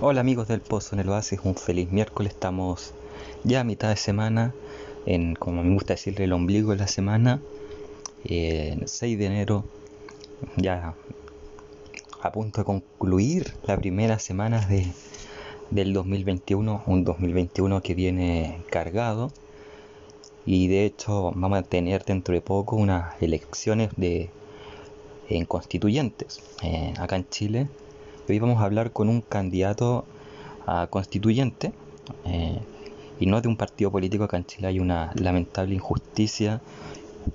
Hola amigos del Pozo en el Oasis, un feliz miércoles. Estamos ya a mitad de semana, en como me gusta decirle el ombligo de la semana, el 6 de enero, ya a punto de concluir la primera semana de, del 2021, un 2021 que viene cargado y de hecho vamos a tener dentro de poco unas elecciones de en constituyentes eh, acá en Chile Hoy vamos a hablar con un candidato a constituyente eh, y no de un partido político. Acá en Chile hay una lamentable injusticia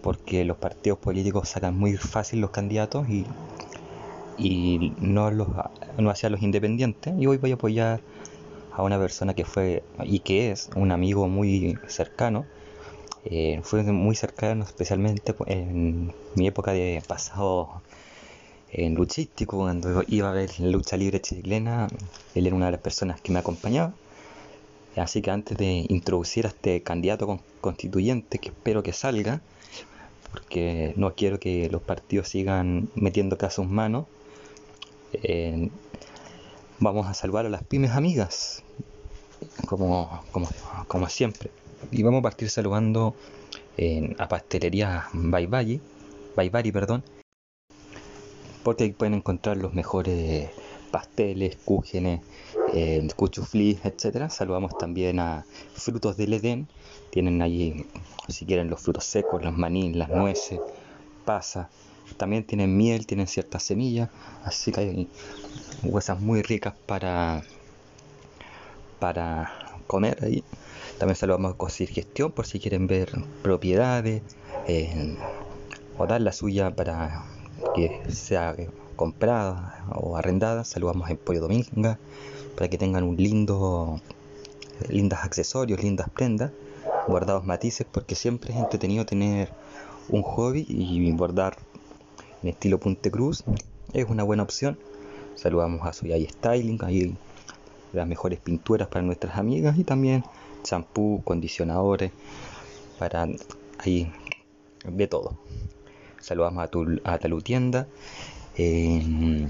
porque los partidos políticos sacan muy fácil los candidatos y, y no, los, no hacia los independientes. Y hoy voy a apoyar a una persona que fue y que es un amigo muy cercano. Eh, fue muy cercano, especialmente en mi época de pasado en luchístico, cuando iba a ver lucha libre chilena, él era una de las personas que me acompañaba. Así que antes de introducir a este candidato constituyente, que espero que salga, porque no quiero que los partidos sigan metiendo casos manos, eh, vamos a salvar a las pymes amigas, como, como, siempre. Y vamos a partir saludando a Pastelería Baibari, Baibari perdón, porque ahí pueden encontrar los mejores pasteles, cúgenes, eh, etcétera. Saludamos también a Frutos del Edén. Tienen allí, si quieren, los frutos secos, los maní, las nueces, pasa. También tienen miel, tienen ciertas semillas, así que hay huesas muy ricas para, para comer ahí. También saludamos a Cosir Gestión por si quieren ver propiedades eh, o dar la suya para que sea comprada o arrendada. Saludamos a Pollo Dominga para que tengan un lindo, lindos accesorios, lindas prendas, bordados matices, porque siempre es entretenido tener un hobby y bordar en estilo Punte Cruz es una buena opción. Saludamos a Soyay Styling, ahí las mejores pinturas para nuestras amigas y también champú, condicionadores, para ahí de todo saludamos a, tu, a Talutienda eh,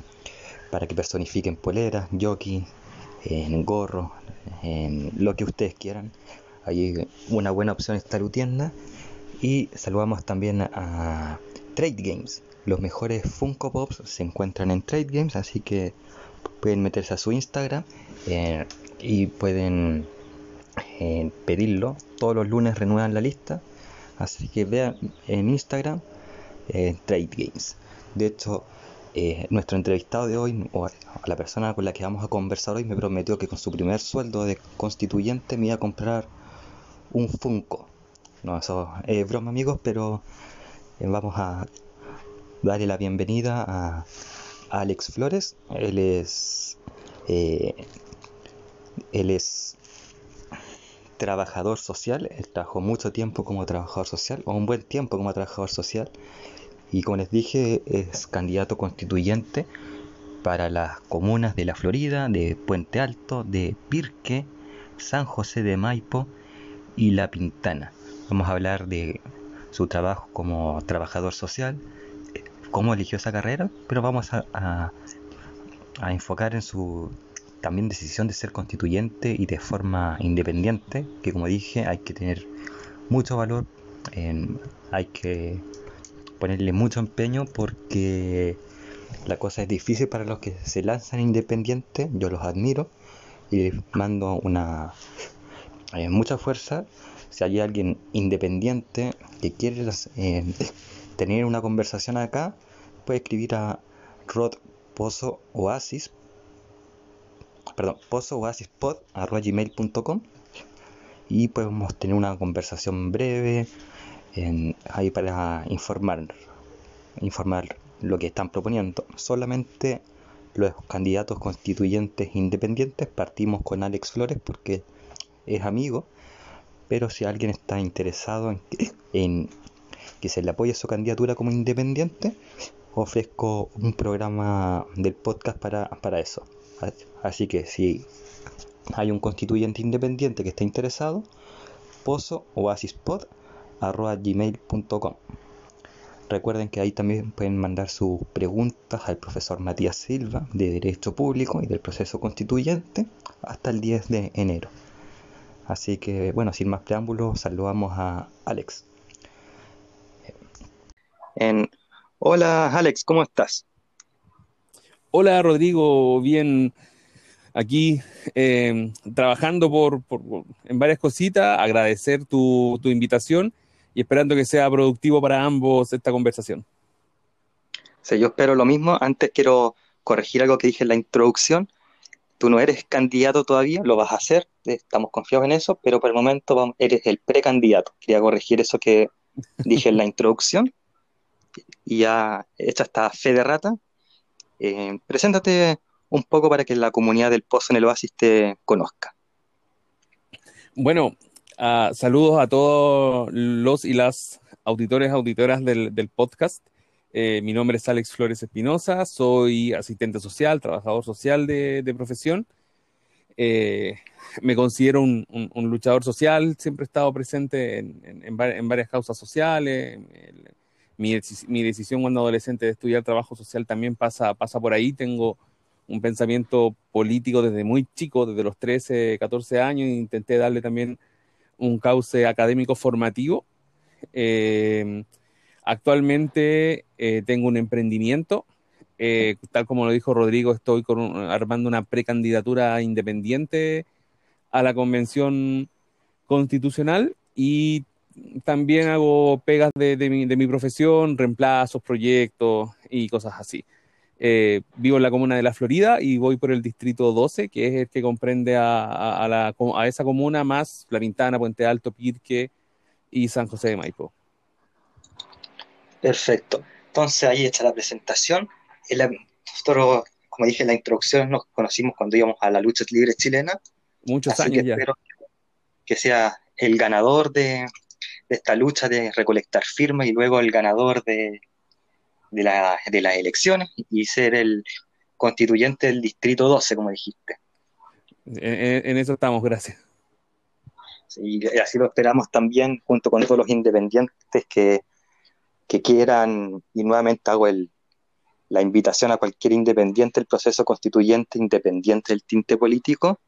para que personifiquen poleras, jockey, en gorro, en lo que ustedes quieran. Hay una buena opción es Talutienda y saludamos también a Trade Games. Los mejores Funko Pops se encuentran en Trade Games, así que pueden meterse a su Instagram eh, y pueden eh, pedirlo. Todos los lunes renuevan la lista, así que vean en Instagram eh, Trade Games. De hecho, eh, nuestro entrevistado de hoy, o la persona con la que vamos a conversar hoy, me prometió que con su primer sueldo de constituyente me iba a comprar un Funko. No, eso es broma, amigos, pero eh, vamos a darle la bienvenida a, Alex Flores. Él es. él es trabajador social, él trabajó mucho tiempo como trabajador social, o un buen tiempo como trabajador social, y como les dije es candidato constituyente para las comunas de La Florida, de Puente Alto, de Pirque, San José de Maipo y La Pintana. Vamos a hablar de su trabajo como trabajador social, cómo eligió esa carrera, pero vamos a, enfocar en su también decisión de ser constituyente y de forma independiente, que como dije hay que tener mucho valor, en, hay que ponerle mucho empeño porque la cosa es difícil para los que se lanzan independientes, yo los admiro y les mando una eh, mucha fuerza. Si hay alguien independiente que quiere eh, tener una conversación acá, puede escribir a Rod Pozo Oasis, perdón, pozo oasis pod, y podemos tener una conversación breve ahí para informar, informar lo que están proponiendo. Solamente los candidatos constituyentes independientes partimos con Alex Flores porque es amigo, pero si alguien está interesado en, en que se le apoye su candidatura como independiente, ofrezco un programa del podcast para, para eso. Así que si hay un constituyente independiente que está interesado, Pozo Oasis Pod arroba gmail.com. Recuerden que ahí también pueden mandar sus preguntas al profesor Matías Silva de Derecho Público y del proceso constituyente hasta el 10 de enero. Así que bueno, sin más preámbulos, saludamos a Alex. Hola Alex, ¿cómo estás? Hola Rodrigo, bien aquí eh, trabajando por, en varias cositas, agradecer tu, tu invitación y esperando que sea productivo para ambos esta conversación. Sí, yo espero lo mismo. Antes quiero corregir algo que dije en la introducción. Tú no eres candidato todavía, lo vas a hacer, estamos confiados en eso, pero por el momento eres el precandidato. Quería corregir eso que dije en la introducción. Y ya hecha esta fe de rata, eh, preséntate un poco para que la comunidad del Pozo en el Oasis te conozca. Bueno, Ah, saludos a todos los y las auditores, auditoras del, podcast. Eh, mi nombre es Alex Flores Espinosa, soy asistente social, trabajador social de, profesión. Eh, me considero un, luchador social, siempre he estado presente en, varias causas sociales. mi, decisión cuando adolescente de estudiar trabajo social también pasa, pasa por ahí. Tengo un pensamiento político desde muy chico, desde los 13, 14 años, e intenté darle también un cauce académico formativo. Eh, actualmente eh, tengo un emprendimiento. Eh, tal como lo dijo Rodrigo, estoy armando una precandidatura independiente a la convención constitucional y también hago pegas de, mi, de mi profesión, reemplazos, proyectos y cosas así. Eh, vivo en la comuna de La Florida y voy por el distrito 12, que es el que comprende a, a, esa comuna más La Pintana, Puente Alto, Pirque y San José de Maipo. Perfecto. Entonces ahí está la presentación. nosotros, como dije en la introducción, nos conocimos cuando íbamos a la lucha libre chilena. Muchos años ya. Espero que sea el ganador de, de esta lucha de recolectar firmas y luego el ganador de, de, la, de las elecciones y ser el constituyente del Distrito 12, como dijiste. En, eso estamos, gracias. y así lo esperamos también, junto con todos los independientes que, que quieran, y nuevamente hago el, la invitación a cualquier independiente del proceso constituyente, independiente del tinte político,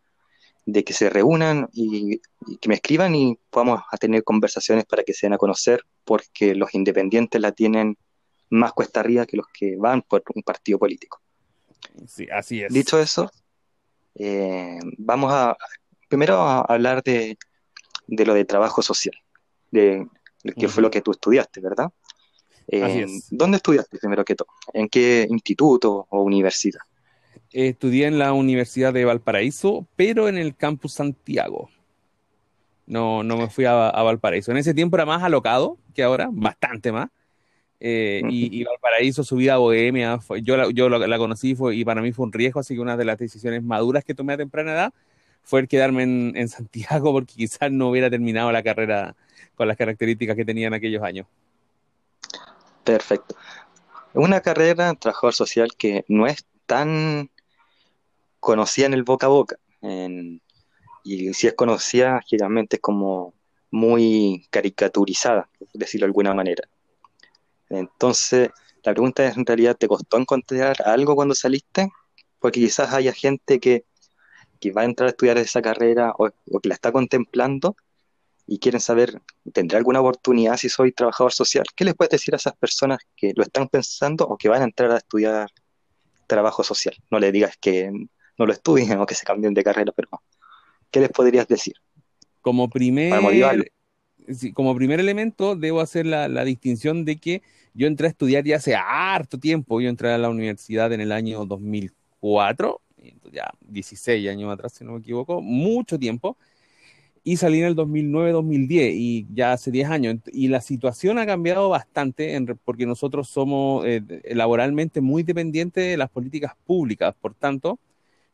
de que se reúnan y, y, que me escriban y podamos a tener conversaciones para que se den a conocer, porque los independientes la tienen más cuesta arriba que los que van por un partido político. Sí, así es. Dicho eso, eh, vamos a primero a hablar de, lo de trabajo social, de, que fue lo que tú estudiaste, ¿verdad? Eh, ¿Dónde estudiaste primero que todo? ¿En qué instituto o universidad? Estudié en la Universidad de Valparaíso, pero en el campus Santiago. No, no me fui a, a Valparaíso. En ese tiempo era más alocado que ahora, bastante más. Eh, y, Valparaíso, su vida bohemia, yo, la, yo la, conocí fue, y para mí fue un riesgo, así que una de las decisiones maduras que tomé a temprana edad fue el quedarme en, Santiago porque quizás no hubiera terminado la carrera con las características que tenía en aquellos años. Perfecto. Una carrera, trabajador social, que no es tan conocida en el boca a boca. y si es conocida, generalmente es como muy caricaturizada, por decirlo de alguna manera. Entonces, la pregunta es, en realidad, ¿te costó encontrar algo cuando saliste? Porque quizás haya gente que, va a entrar a estudiar esa carrera o, que la está contemplando y quieren saber, ¿tendré alguna oportunidad si soy trabajador social? ¿Qué les puedes decir a esas personas que lo están pensando o que van a entrar a estudiar trabajo social? No les digas que no lo estudien o que se cambien de carrera, pero ¿qué les podrías decir? Como primer, como primer elemento, debo hacer la, distinción de que yo entré a estudiar ya hace harto tiempo. Yo entré a la universidad en el año 2004, ya 16 años atrás, si no me equivoco, mucho tiempo. Y salí en el 2009-2010 y ya hace 10 años. Y la situación ha cambiado bastante porque nosotros somos eh, laboralmente muy dependientes de las políticas públicas. Por tanto,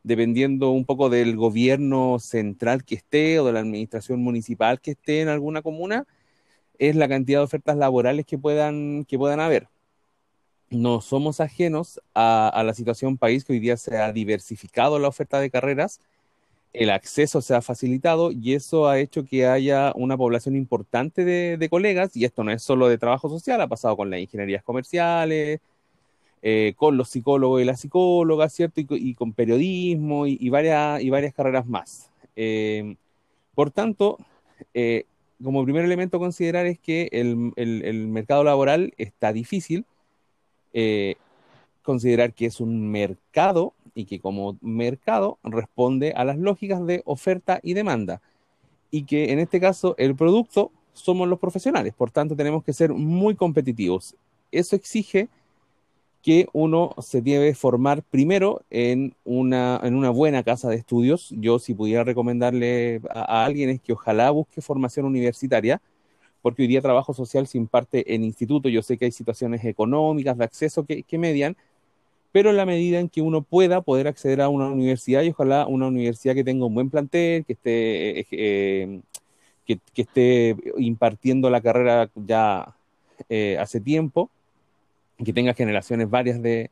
dependiendo un poco del gobierno central que esté o de la administración municipal que esté en alguna comuna, es la cantidad de ofertas laborales que puedan, que puedan haber. No somos ajenos a, la situación país que hoy día se ha diversificado la oferta de carreras el acceso se ha facilitado y eso ha hecho que haya una población importante de, colegas, y esto no es solo de trabajo social, ha pasado con las ingenierías comerciales, eh, con los psicólogos y las psicólogas, ¿cierto? Y, con periodismo y, varias, y varias carreras más. Eh, por tanto, eh, como primer elemento a considerar es que el, el mercado laboral está difícil, considerar que es un mercado y que como mercado responde a las lógicas de oferta y demanda. Y que en este caso el producto somos los profesionales, por tanto tenemos que ser muy competitivos. Eso exige que uno se debe formar primero en una, en una buena casa de estudios. Yo si pudiera recomendarle a, alguien es que ojalá busque formación universitaria, porque hoy día trabajo social se imparte en instituto. Yo sé que hay situaciones económicas de acceso que, que median, pero en la medida en que uno pueda poder acceder a una universidad y ojalá una universidad que tenga un buen plantel, que esté, eh, eh, que, esté impartiendo la carrera ya eh, hace tiempo, que tenga generaciones varias de,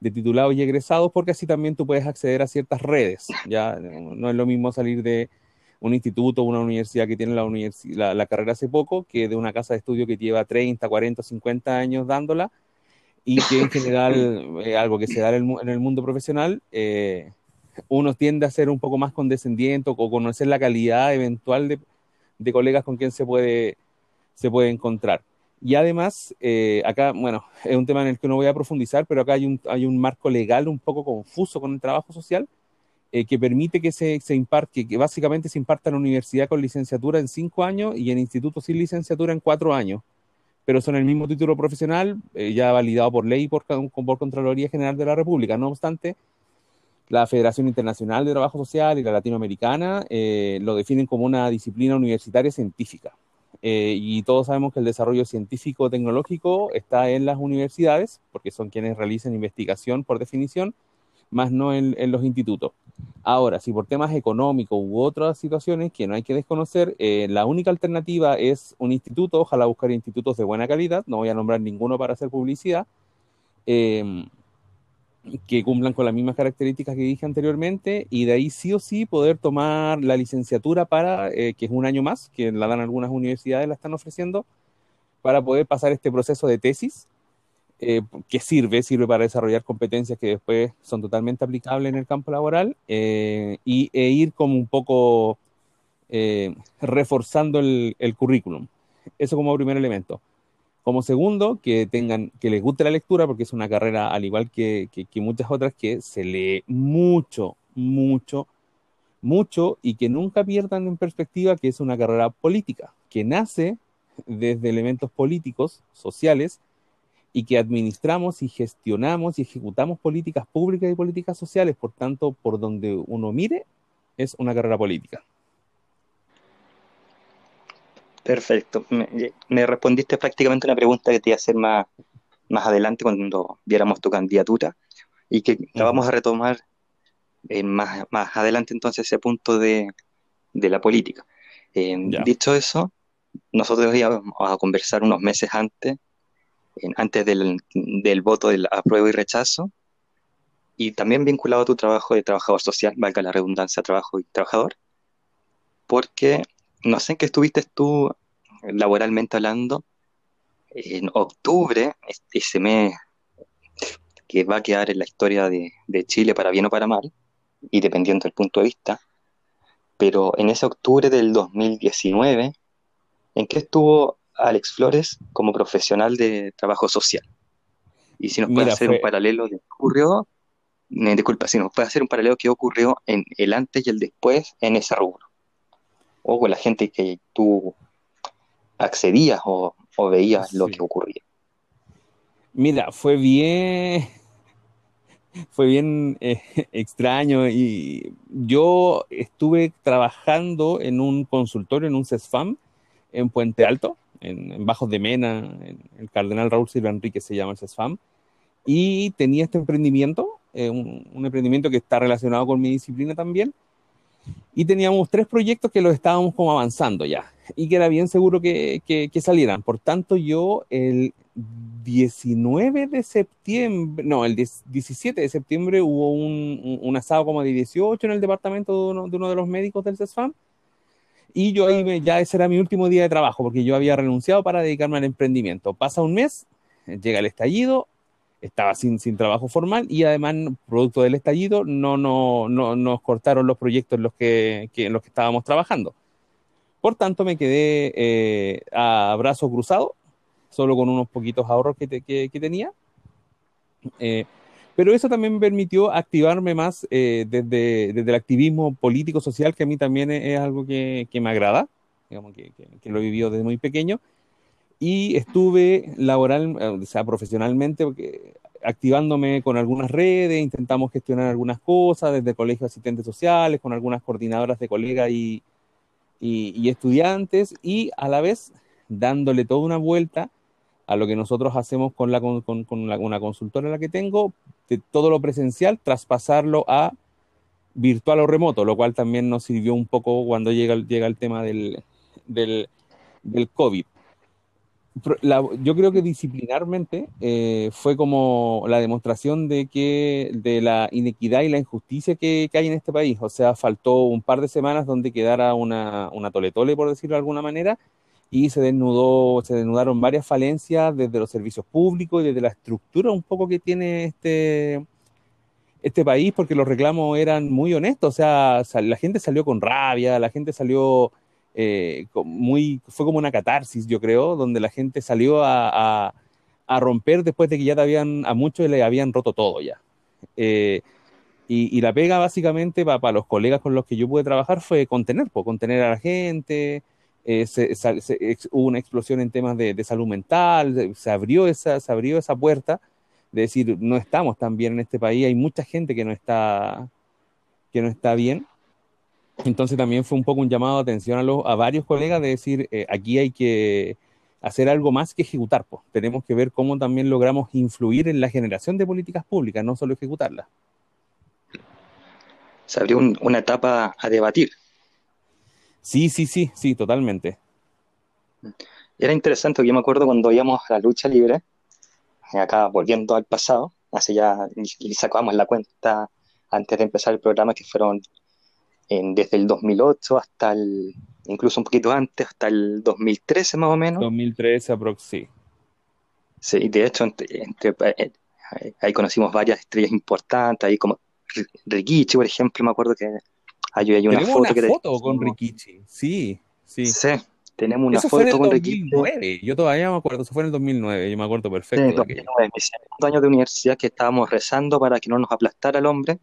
titulados y egresados, porque así también tú puedes acceder a ciertas redes. Ya no es lo mismo salir de un instituto o una universidad que tiene la, la carrera hace poco que de una casa de estudio que lleva 30, 40, 50 años dándola y que en general, eh, algo que se da en el, mundo profesional, eh, uno tiende a ser un poco más condescendiente o conocer la calidad eventual de, de colegas con quien se puede, se puede encontrar. Y además, eh, acá, bueno, es un tema en el que no voy a profundizar, pero acá hay un, hay un marco legal un poco confuso con el trabajo social que permite que se, se imparte, que básicamente se imparta en la universidad con licenciatura en cinco años y en instituto sin licenciatura en cuatro años pero son el mismo título profesional, eh, ya validado por ley y por, por Contraloría General de la República. No obstante, la Federación Internacional de Trabajo Social y la Latinoamericana eh, lo definen como una disciplina universitaria científica. Eh, y todos sabemos que el desarrollo científico-tecnológico está en las universidades, porque son quienes realizan investigación por definición, más no en, los institutos. Ahora, si por temas económicos u otras situaciones que no hay que desconocer, eh, la única alternativa es un instituto, ojalá buscar institutos de buena calidad, no voy a nombrar ninguno para hacer publicidad, em, que cumplan con las mismas características que dije anteriormente, y de ahí sí o sí poder tomar la licenciatura para, eh, que es un año más, que la dan algunas universidades, la están ofreciendo, para poder pasar este proceso de tesis eh, que sirve, sirve para desarrollar competencias que después son totalmente aplicables en el campo laboral eh, y, e ir como un poco reforzando el, currículum. Eso como primer elemento. Como segundo, que tengan, que les guste la lectura, porque es una carrera, al igual que, muchas otras, que se lee mucho, mucho, mucho y que nunca pierdan en perspectiva que es una carrera política, que nace desde elementos políticos, sociales, y que administramos y gestionamos y ejecutamos políticas públicas y políticas sociales. Por tanto, por donde uno mire, es una carrera política. Perfecto. Me, respondiste prácticamente una pregunta que te iba a hacer más, más adelante cuando viéramos tu candidatura y que la vamos a retomar más, más adelante entonces ese punto de, de la política. Eh, dicho eso, nosotros íbamos a conversar unos meses antes antes del, del voto del apruebo y rechazo, y también vinculado a tu trabajo de trabajador social, valga la redundancia, trabajo y trabajador, porque no sé en qué estuviste tú laboralmente hablando en octubre, ese mes que va a quedar en la historia de, de Chile para bien o para mal, y dependiendo del punto de vista, pero en ese octubre del 2019, ¿en qué estuvo Alex Flores como profesional de trabajo social. Y si nos puede hacer un paralelo de qué ocurrió, me disculpa, si nos puede hacer un paralelo de qué ocurrió en el antes y el después en ese rubro. O con la gente que tú accedías o, veías lo que ocurría. Mira, fue bien, fue bien eh, extraño y yo estuve trabajando en un consultorio, en un CESFAM, en Puente Alto, en, Bajos de Mena, en el Cardenal Raúl Silva Enrique se llama el CESFAM, y tenía este emprendimiento, eh, un, emprendimiento que está relacionado con mi disciplina también, y teníamos tres proyectos que los estábamos como avanzando ya, y que era bien seguro que, que, salieran. Por tanto, yo el 19 de septiembre, no, el 17 de septiembre hubo un, un, asado como de 18 en el departamento de uno de, los médicos del CESFAM. Y yo ahí ya ese era mi último día de trabajo porque yo había renunciado para dedicarme al emprendimiento. Pasa un mes, llega el estallido, estaba sin, sin trabajo formal y además, producto del estallido, no, no, no nos cortaron los proyectos en los que, que, en los que estábamos trabajando. Por tanto, me quedé eh, a brazo cruzado solo con unos poquitos ahorros que, que, tenía. Eh, pero eso también me permitió activarme más eh, desde, desde, el activismo político social, que a mí también es, algo que, que, me agrada, digamos que, que, lo he vivido desde muy pequeño. Y estuve laboral, o sea, profesionalmente, activándome con algunas redes, intentamos gestionar algunas cosas, desde colegios asistentes sociales, con algunas coordinadoras de colegas y, y, y estudiantes, y a la vez dándole toda una vuelta a lo que nosotros hacemos con, la, con, con la, una consultora la que tengo, de todo lo presencial, traspasarlo a virtual o remoto, lo cual también nos sirvió un poco cuando llega, llega el tema del, del, del COVID. Yo creo que disciplinarmente eh, fue como la demostración de que de la inequidad y la injusticia que, que, hay en este país. O sea, faltó un par de semanas donde quedara una, una toletole, por decirlo de alguna manera, y se desnudó, se desnudaron varias falencias desde los servicios públicos y desde la estructura un poco que tiene este, este país, porque los reclamos eran muy honestos, o sea, la gente salió con rabia, la gente salió eh, muy, fue como una catarsis, yo creo, donde la gente salió a, a, a romper después de que ya habían, a muchos le habían roto todo ya. Eh, y, y, la pega básicamente para los colegas con los que yo pude trabajar fue contener, pues, contener a la gente, eh, se, se, se, hubo una explosión en temas de, de, salud mental, se abrió, esa, se abrió esa puerta de decir, no estamos tan bien en este país, hay mucha gente que no está, que no está bien. Entonces también fue un poco un llamado de atención a, los, a varios colegas de decir, eh, aquí hay que hacer algo más que ejecutar, pues. tenemos que ver cómo también logramos influir en la generación de políticas públicas, no solo ejecutarlas. Se abrió un, una etapa a debatir, Sí, sí, sí, sí, totalmente. Era interesante, yo me acuerdo cuando íbamos a la lucha libre, eh, acá volviendo al pasado, hace ya, y sacábamos la cuenta antes de empezar el programa, que fueron en, desde el 2008 hasta el, incluso un poquito antes, hasta el 2013 más o menos. 2013 aproximadamente. Sí, de hecho, entre, entre, eh, ahí conocimos varias estrellas importantes, ahí como Rikichi, por ejemplo, me acuerdo que hay, hay una foto, una que foto con Rikichi, sí, sí. Sí, tenemos una eso foto fue en el con 2009. Rikichi. Yo todavía me acuerdo, eso fue en el 2009, yo me acuerdo perfecto. Sí, de aquello. 2009, mi segundo año de universidad que estábamos rezando para que no nos aplastara el hombre.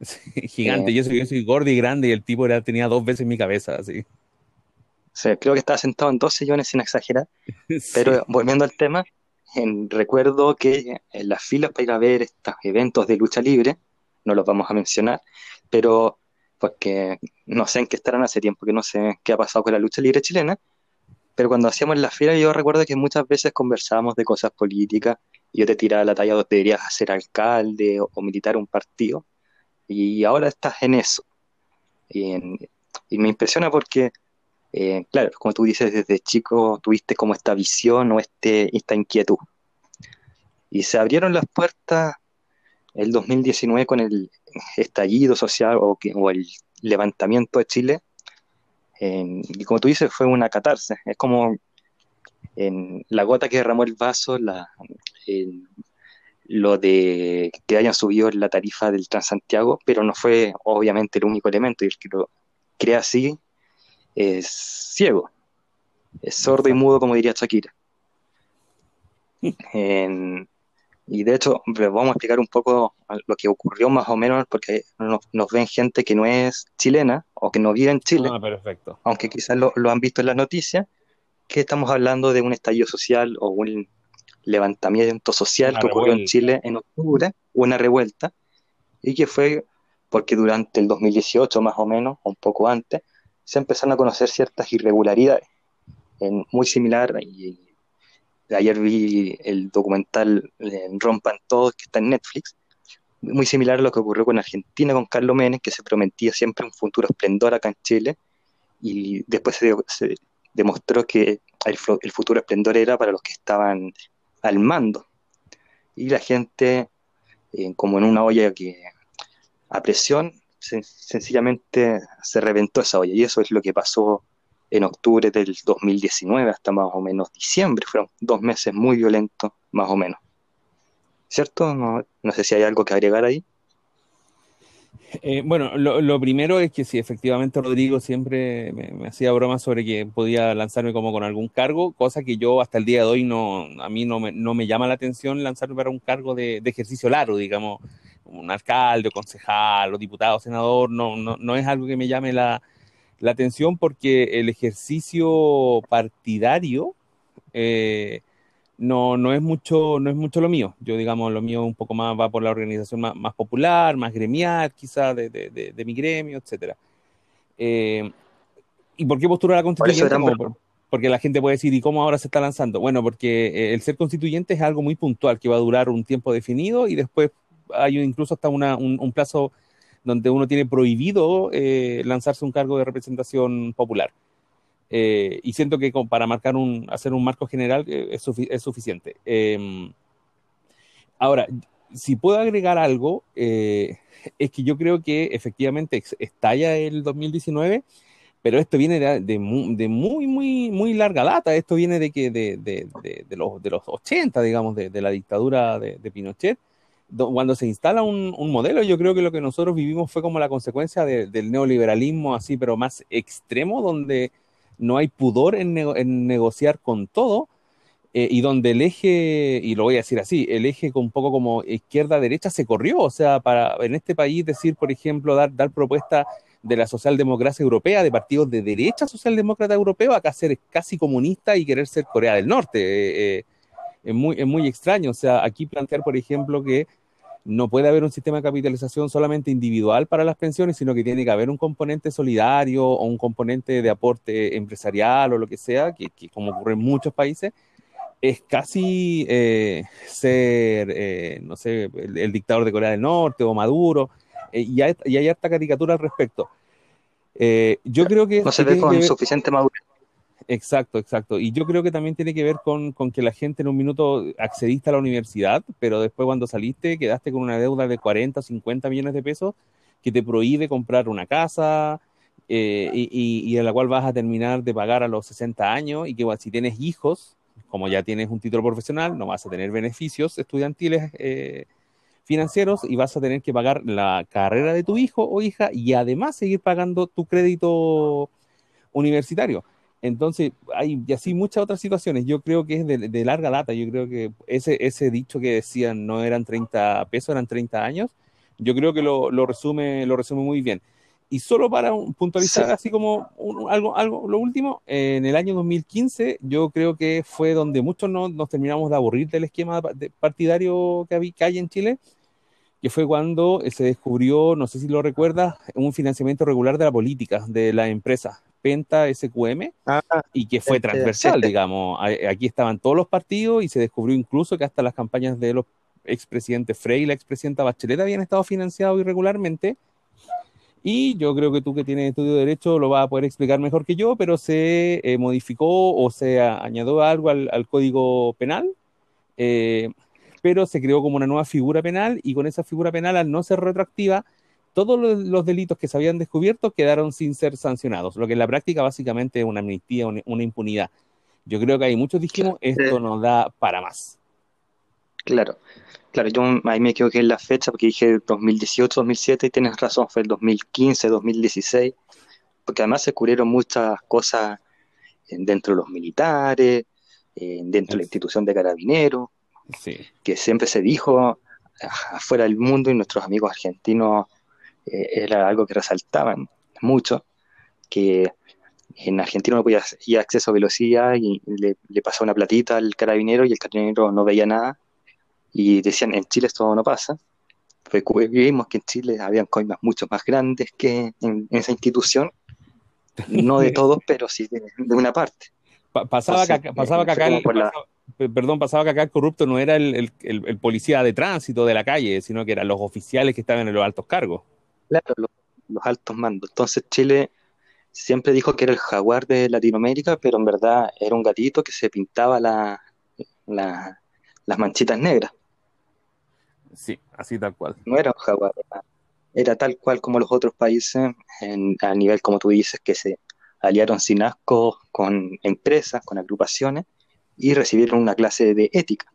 Sí, gigante, Eh, yo, soy, yo soy gordo y grande y el tipo era, tenía dos veces mi cabeza, así. sí, creo que estaba sentado en dos sillones sin exagerar. Pero volviendo al tema, en- recuerdo que en las filas para ir a ver estos eventos de lucha libre, no los vamos a mencionar, pero porque no sé en qué estarán hace tiempo que no sé qué ha pasado con la lucha libre chilena, pero cuando hacíamos la fila yo recuerdo que muchas veces conversábamos de cosas políticas y yo te tiraba la talla de deberías ser alcalde o, o militar un partido y ahora estás en eso. Y, me impresiona porque, eh, claro, como tú dices, desde chico tuviste como esta visión o este, esta inquietud. Y se abrieron las puertas el 2019 con el estallido social o, el levantamiento de Chile. Y como tú dices, fue una catarsis. Es como en la gota que derramó el vaso, la, lo de que hayan subido la tarifa del Transantiago, pero no fue obviamente el único elemento. Y el que lo crea así es ciego, es sordo y mudo, como diría Shakira. En- y de hecho, les vamos a explicar un poco lo que ocurrió más o menos, porque nos, nos ven gente que no es chilena o que no vive en Chile, Ah, perfecto. aunque quizás lo, lo han visto en las noticias, que estamos hablando de un estallido social o un levantamiento social Una que ocurrió en. Chile en octubre, una revuelta, y que fue porque durante el 2018 más o menos, o un poco antes, se empezaron a conocer ciertas irregularidades, en- muy similar, y ayer vi el documental eh, Rompan Todos, que está en Netflix, muy similar a lo que ocurrió con Argentina, con Carlos Menem, que se prometía siempre un futuro esplendor acá en Chile, y después se, se demostró que el futuro esplendor era para los que estaban al mando. Y la gente, eh, como en una olla que a presión, sencillamente se reventó esa olla. Y eso es lo que pasó en octubre del 2019 hasta más o menos diciembre. Fueron dos meses muy violentos, más o menos. ¿Cierto? No, no sé si hay algo que agregar ahí. Eh, bueno, lo, primero es que si efectivamente Rodrigo siempre me, hacía bromas sobre que podía lanzarme como con algún cargo, cosa que yo hasta el día de hoy no, a mí no me, no me llama la atención lanzarme para un cargo de, ejercicio largo, digamos, un alcalde, concejal, o diputado, senador, no, no, no es algo que me llame la, la atención porque el ejercicio partidario eh, no, no, es mucho, no es mucho lo mío. Yo, digamos, lo mío un poco más va por la organización más, popular, más gremial, quizás de, de, mi gremio, etc. Eh, ¿Y por qué postura la constituyente? porque la gente puede decir, ¿y cómo ahora se está lanzando? Bueno, porque eh, el ser constituyente es algo muy puntual, que va a durar un tiempo definido y después hay incluso hasta una, un, plazo donde uno tiene prohibido eh, lanzarse un cargo de representación popular. Eh, y siento que para marcar un, hacer un marco general eh, es, es, suficiente. Em, ahora, si puedo agregar algo, eh, es que yo creo que efectivamente estalla el 2019, pero esto viene de, de, muy, muy, muy larga data. Esto viene de, que de, de los, de los 80, digamos, de, la dictadura de, Pinochet. Cuando se instala un, un, modelo, yo creo que lo que nosotros vivimos fue como la consecuencia del neoliberalismo así, pero más extremo, donde no hay pudor en, negociar con todo, eh, y donde el eje, y lo voy a decir así, el eje un poco como izquierda-derecha se corrió, o sea, para en este país decir, por ejemplo, dar, dar propuesta de la socialdemocracia europea, de partidos de derecha socialdemócrata europeo, acá ser casi comunista y querer ser Corea del Norte. Eh, eh, es, muy, es muy extraño, o sea, aquí plantear, por ejemplo, que no puede haber un sistema de capitalización solamente individual para las pensiones, sino que tiene que haber un componente solidario o un componente de aporte empresarial o lo que sea, que, como ocurre en muchos países, es casi eh, ser, eh, no sé, el, dictador de Corea del Norte o Maduro, eh, y, hay, y, hay, harta caricatura al respecto. yo creo que... No se ve con suficiente madurez. Exacto, exacto. Y yo creo que también tiene que ver con, que la gente en un minuto accediste a la universidad, pero después cuando saliste quedaste con una deuda de 40 o 50 millones de pesos que te prohíbe comprar una casa eh, y, y, en la cual vas a terminar de pagar a los 60 años y que si tienes hijos, como ya tienes un título profesional, no vas a tener beneficios estudiantiles eh, financieros y vas a tener que pagar la carrera de tu hijo o hija y además seguir pagando tu crédito universitario. Entonces, hay y así muchas otras situaciones. Yo creo que es de, larga data. Yo creo que ese, ese dicho que decían no eran 30 pesos, eran 30 años, yo creo que lo, lo resume, lo resume muy bien. Y solo para puntualizar, así como algo, algo, lo último, en el año 2015 yo creo que fue donde muchos no, nos terminamos de aburrir del esquema partidario que, había, que hay en Chile, que fue cuando se descubrió, no sé si lo recuerdas, un financiamiento regular de la política, de la empresa. Penta SQM ah, y que fue transversal, digamos. Aquí estaban todos los partidos y se descubrió incluso que hasta las campañas de los expresidentes Frey y la expresidenta Bachelet habían estado financiados irregularmente. Y yo creo que tú que tienes estudio de derecho lo vas a poder explicar mejor que yo, pero se eh, modificó o se añadió algo al, código penal, eh, pero se creó como una nueva figura penal y con esa figura penal al no ser retroactiva todos los, delitos que se habían descubierto quedaron sin ser sancionados, lo que en la práctica básicamente es una amnistía, una, impunidad. Yo creo que hay muchos dijimos, esto nos da para más. Claro, claro, yo ahí me equivoqué en la fecha porque dije 2018, 2007 y tienes razón, fue el 2015, 2016, porque además se cubrieron muchas cosas dentro de los militares, dentro de la institución de carabineros, que siempre se dijo afuera del mundo y nuestros amigos argentinos eh, era algo que resaltaban mucho, que en Argentina no podía ir acceso a velocidad y le, le pasaba una platita al carabinero y el carabinero no veía nada y decían en Chile esto no pasa. vimos que en Chile habían coimas mucho más grandes que en, esa institución, no de todos, pero sí de, una parte. pasaba, que, pasaba que acá el, perdón, pasaba que acá el corrupto no era el, el, policía de tránsito de la calle, sino que eran los oficiales que estaban en los altos cargos. Claro, los, altos mandos. Entonces Chile siempre dijo que era el jaguar de Latinoamérica, pero en verdad era un gatito que se pintaba la, la, las manchitas negras. Sí, así tal cual. No era un jaguar, era, tal cual como los otros países, a nivel, como tú dices, que se aliaron sin asco con empresas, con agrupaciones, y recibieron una clase de ética.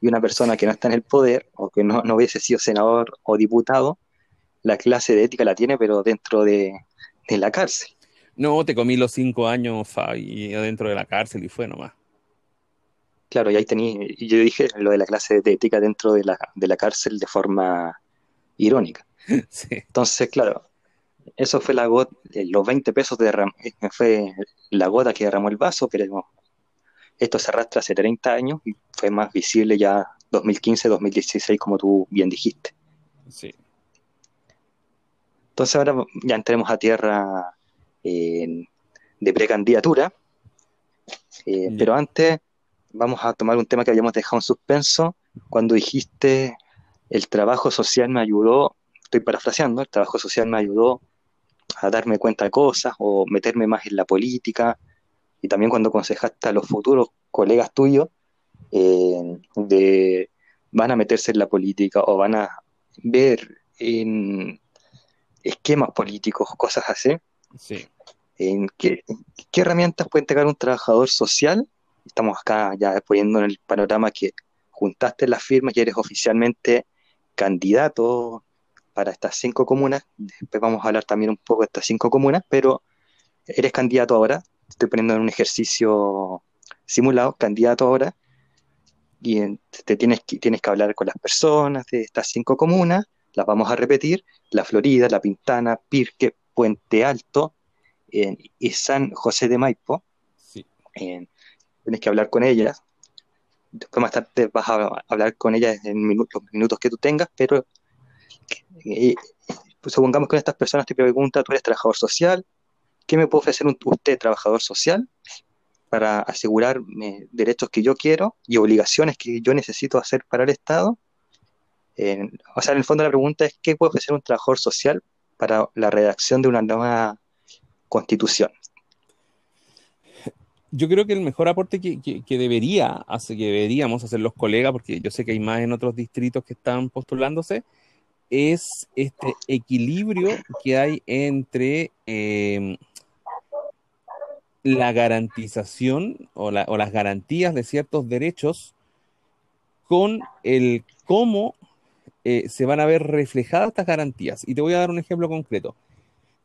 Y una persona que no está en el poder, o que no, no hubiese sido senador o diputado, la clase de ética la tiene, pero dentro de, la cárcel. No, te comí los cinco años y dentro de la cárcel y fue nomás. Claro, y ahí tenía, yo dije lo de la clase de ética dentro de la, de la cárcel de forma irónica. Entonces, claro, eso fue la gota, eh, los 20 pesos de eh, fue la gota que derramó el vaso, pero esto se arrastra hace 30 años y fue más visible ya 2015, 2016, como tú bien dijiste. Sí. Entonces ahora ya entremos a tierra eh, de precandidatura, pero antes vamos a tomar un tema que habíamos dejado en suspenso. Cuando dijiste el trabajo social me ayudó, estoy parafraseando, el trabajo social me ayudó a darme cuenta de cosas o meterme más en la política. Y también cuando aconsejaste a los futuros colegas tuyos eh, de van a meterse en la política o van a ver en esquemas políticos, cosas así. Sí. ¿En qué, qué herramientas puede entregar un trabajador social estamos acá ya poniendo en el panorama que juntaste las firmas y eres oficialmente candidato para estas cinco comunas. Después vamos a hablar también un poco de estas cinco comunas, pero eres candidato ahora. Estoy poniendo en un ejercicio simulado, candidato ahora. Y te tienes que, tienes que hablar con las personas de estas cinco comunas. Las vamos a repetir. La Florida, La Pintana, Pirque, Puente Alto y San José de Maipo. Sí tienes que hablar con ellas. Después más tarde vas a hablar con ellas en los minutos que tú tengas, pero eh, pues supongamos que estas personas te pregunta, tú eres trabajador social, ¿qué me puede ofrecer usted, trabajador social, para asegurarme derechos que yo quiero y obligaciones que yo necesito hacer para el Estado? O sea, en el fondo la pregunta es, ¿qué puede ofrecer un trabajador social para la redacción de una nueva constitución? yo creo que el mejor aporte que, debería hacer, que deberíamos hacer los colegas, porque yo sé que hay más en otros distritos que están postulándose, es este equilibrio que hay entre em, la garantización o, las garantías de ciertos derechos con el cómo eh, se van a ver reflejadas estas garantías. Y te voy a dar un ejemplo concreto.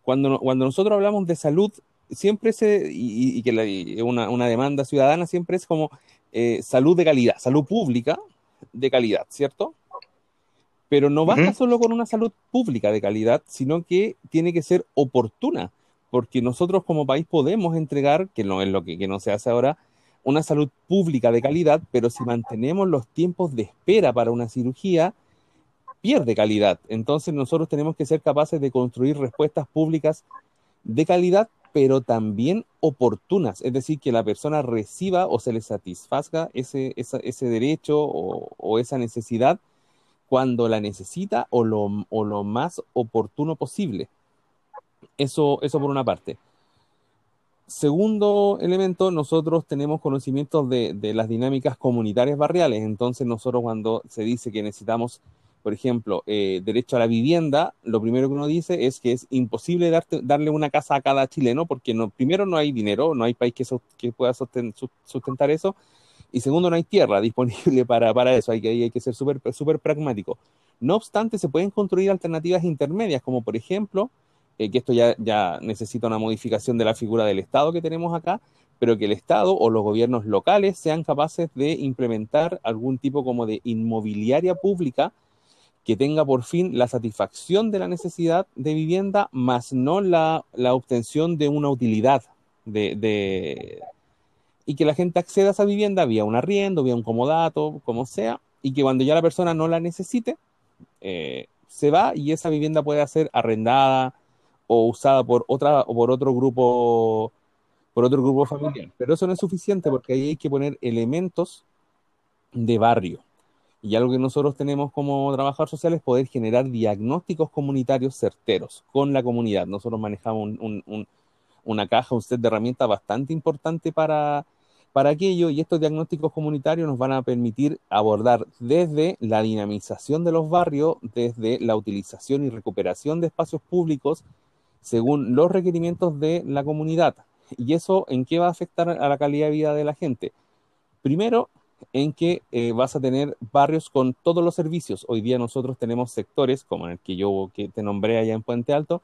Cuando, cuando nosotros hablamos de salud siempre se, y, que una, una, demanda ciudadana siempre es como eh, salud de calidad, salud pública de calidad, ¿cierto? Pero no basta solo con una salud pública de calidad, sino que tiene que ser oportuna, porque nosotros como país podemos entregar, que no es lo que, que no se hace ahora, una salud pública de calidad, pero si mantenemos los tiempos de espera para una cirugía, pierde calidad. Entonces nosotros tenemos que ser capaces de construir respuestas públicas de calidad pero también oportunas, es decir, que la persona reciba o se le satisfaga ese, ese derecho o, esa necesidad cuando la necesita o lo, o lo más oportuno posible. Eso, eso por una parte. Segundo elemento, nosotros tenemos conocimientos de, de las dinámicas comunitarias barriales, entonces nosotros cuando se dice que necesitamos por ejemplo, eh, derecho a la vivienda, lo primero que uno dice es que es imposible darle una casa a cada chileno porque no, primero no hay dinero, no hay país que, pueda sustentar eso, y segundo no hay tierra disponible para, eso, hay que, ser súper super pragmático. No obstante, se pueden construir alternativas intermedias, como por ejemplo, eh, que esto ya necesita una modificación de la figura del Estado que tenemos acá, pero que el Estado o los gobiernos locales sean capaces de implementar algún tipo como de inmobiliaria pública que tenga por fin la satisfacción de la necesidad de vivienda, más no la, obtención de una utilidad de, y que la gente acceda a esa vivienda vía un arriendo, vía un comodato, como sea, y que cuando ya la persona no la necesite, eh, se va y esa vivienda puede ser arrendada o usada por otra o por otro grupo por otro grupo familiar. Pero eso no es suficiente porque ahí hay que poner elementos de barrio y algo que nosotros tenemos como trabajadores sociales es poder generar diagnósticos comunitarios certeros con la comunidad. Nosotros manejamos una caja, un set de herramientas bastante importante para, Para aquello, y estos diagnósticos comunitarios nos van a permitir abordar desde la dinamización de los barrios, desde la utilización y recuperación de espacios públicos según los requerimientos de la comunidad. ¿Y eso en qué va a afectar a la calidad de vida de la gente? Primero, en que eh, vas a tener barrios con todos los servicios. Hoy día nosotros tenemos sectores, como en el que yo que te nombré allá en Puente Alto,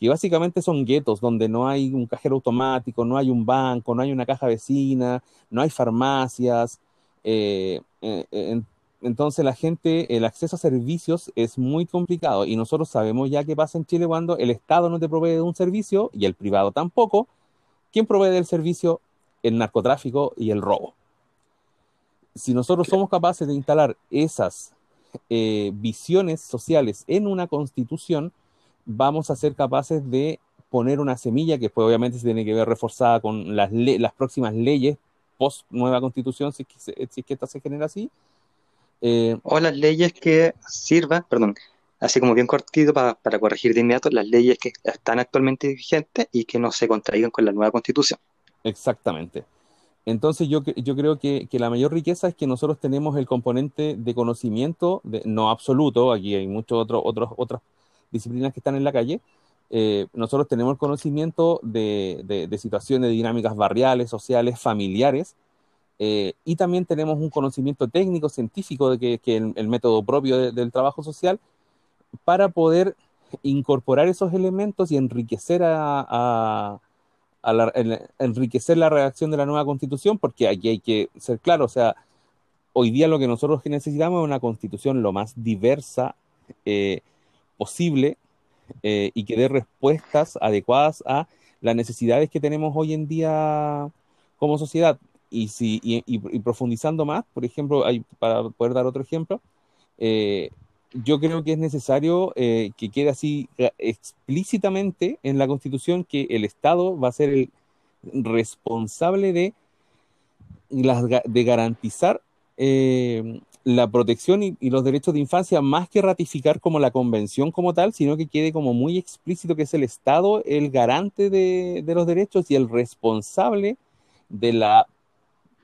que básicamente son guetos donde no hay un cajero automático, no hay un banco, no hay una caja vecina, no hay farmacias. Eh, eh, entonces la gente, el acceso a servicios es muy complicado y nosotros sabemos ya qué pasa en Chile cuando el Estado no te provee de un servicio y el privado tampoco. ¿Quién provee del servicio? El narcotráfico y el robo. Si nosotros somos capaces de instalar esas eh, visiones sociales en una constitución, vamos a ser capaces de poner una semilla que pues obviamente se tiene que ver reforzada con las, las próximas leyes post nueva constitución, si es que, esta se genera así. Eh, o las leyes que sirvan, perdón, así como bien cortito para, para corregir de inmediato, las leyes que están actualmente vigentes y que no se contraigan con la nueva constitución. Exactamente. Entonces yo, yo creo que, que, la mayor riqueza es que nosotros tenemos el componente de conocimiento, de, no absoluto, aquí hay muchos otros otros otras disciplinas que están en la calle, eh, nosotros tenemos el conocimiento de, de, situaciones, de dinámicas barriales, sociales, familiares, eh, y también tenemos un conocimiento técnico, científico, de que, que el, método propio del trabajo social, para poder incorporar esos elementos y enriquecer a, a, a la, enriquecer la redacción de la nueva constitución, porque aquí hay que ser claro, o sea, hoy día lo que nosotros necesitamos es una constitución lo más diversa, eh, posible eh, y que dé respuestas adecuadas a las necesidades que tenemos hoy en día como sociedad. Y, si, y, profundizando más, por ejemplo, hay, para poder dar otro ejemplo, eh, yo creo que es necesario eh, que quede así explícitamente en la Constitución que el Estado va a ser el responsable de, de garantizar la protección y, los derechos de infancia más que ratificar como la convención como tal, sino que quede como muy explícito que es el Estado el garante de, los derechos y el responsable de la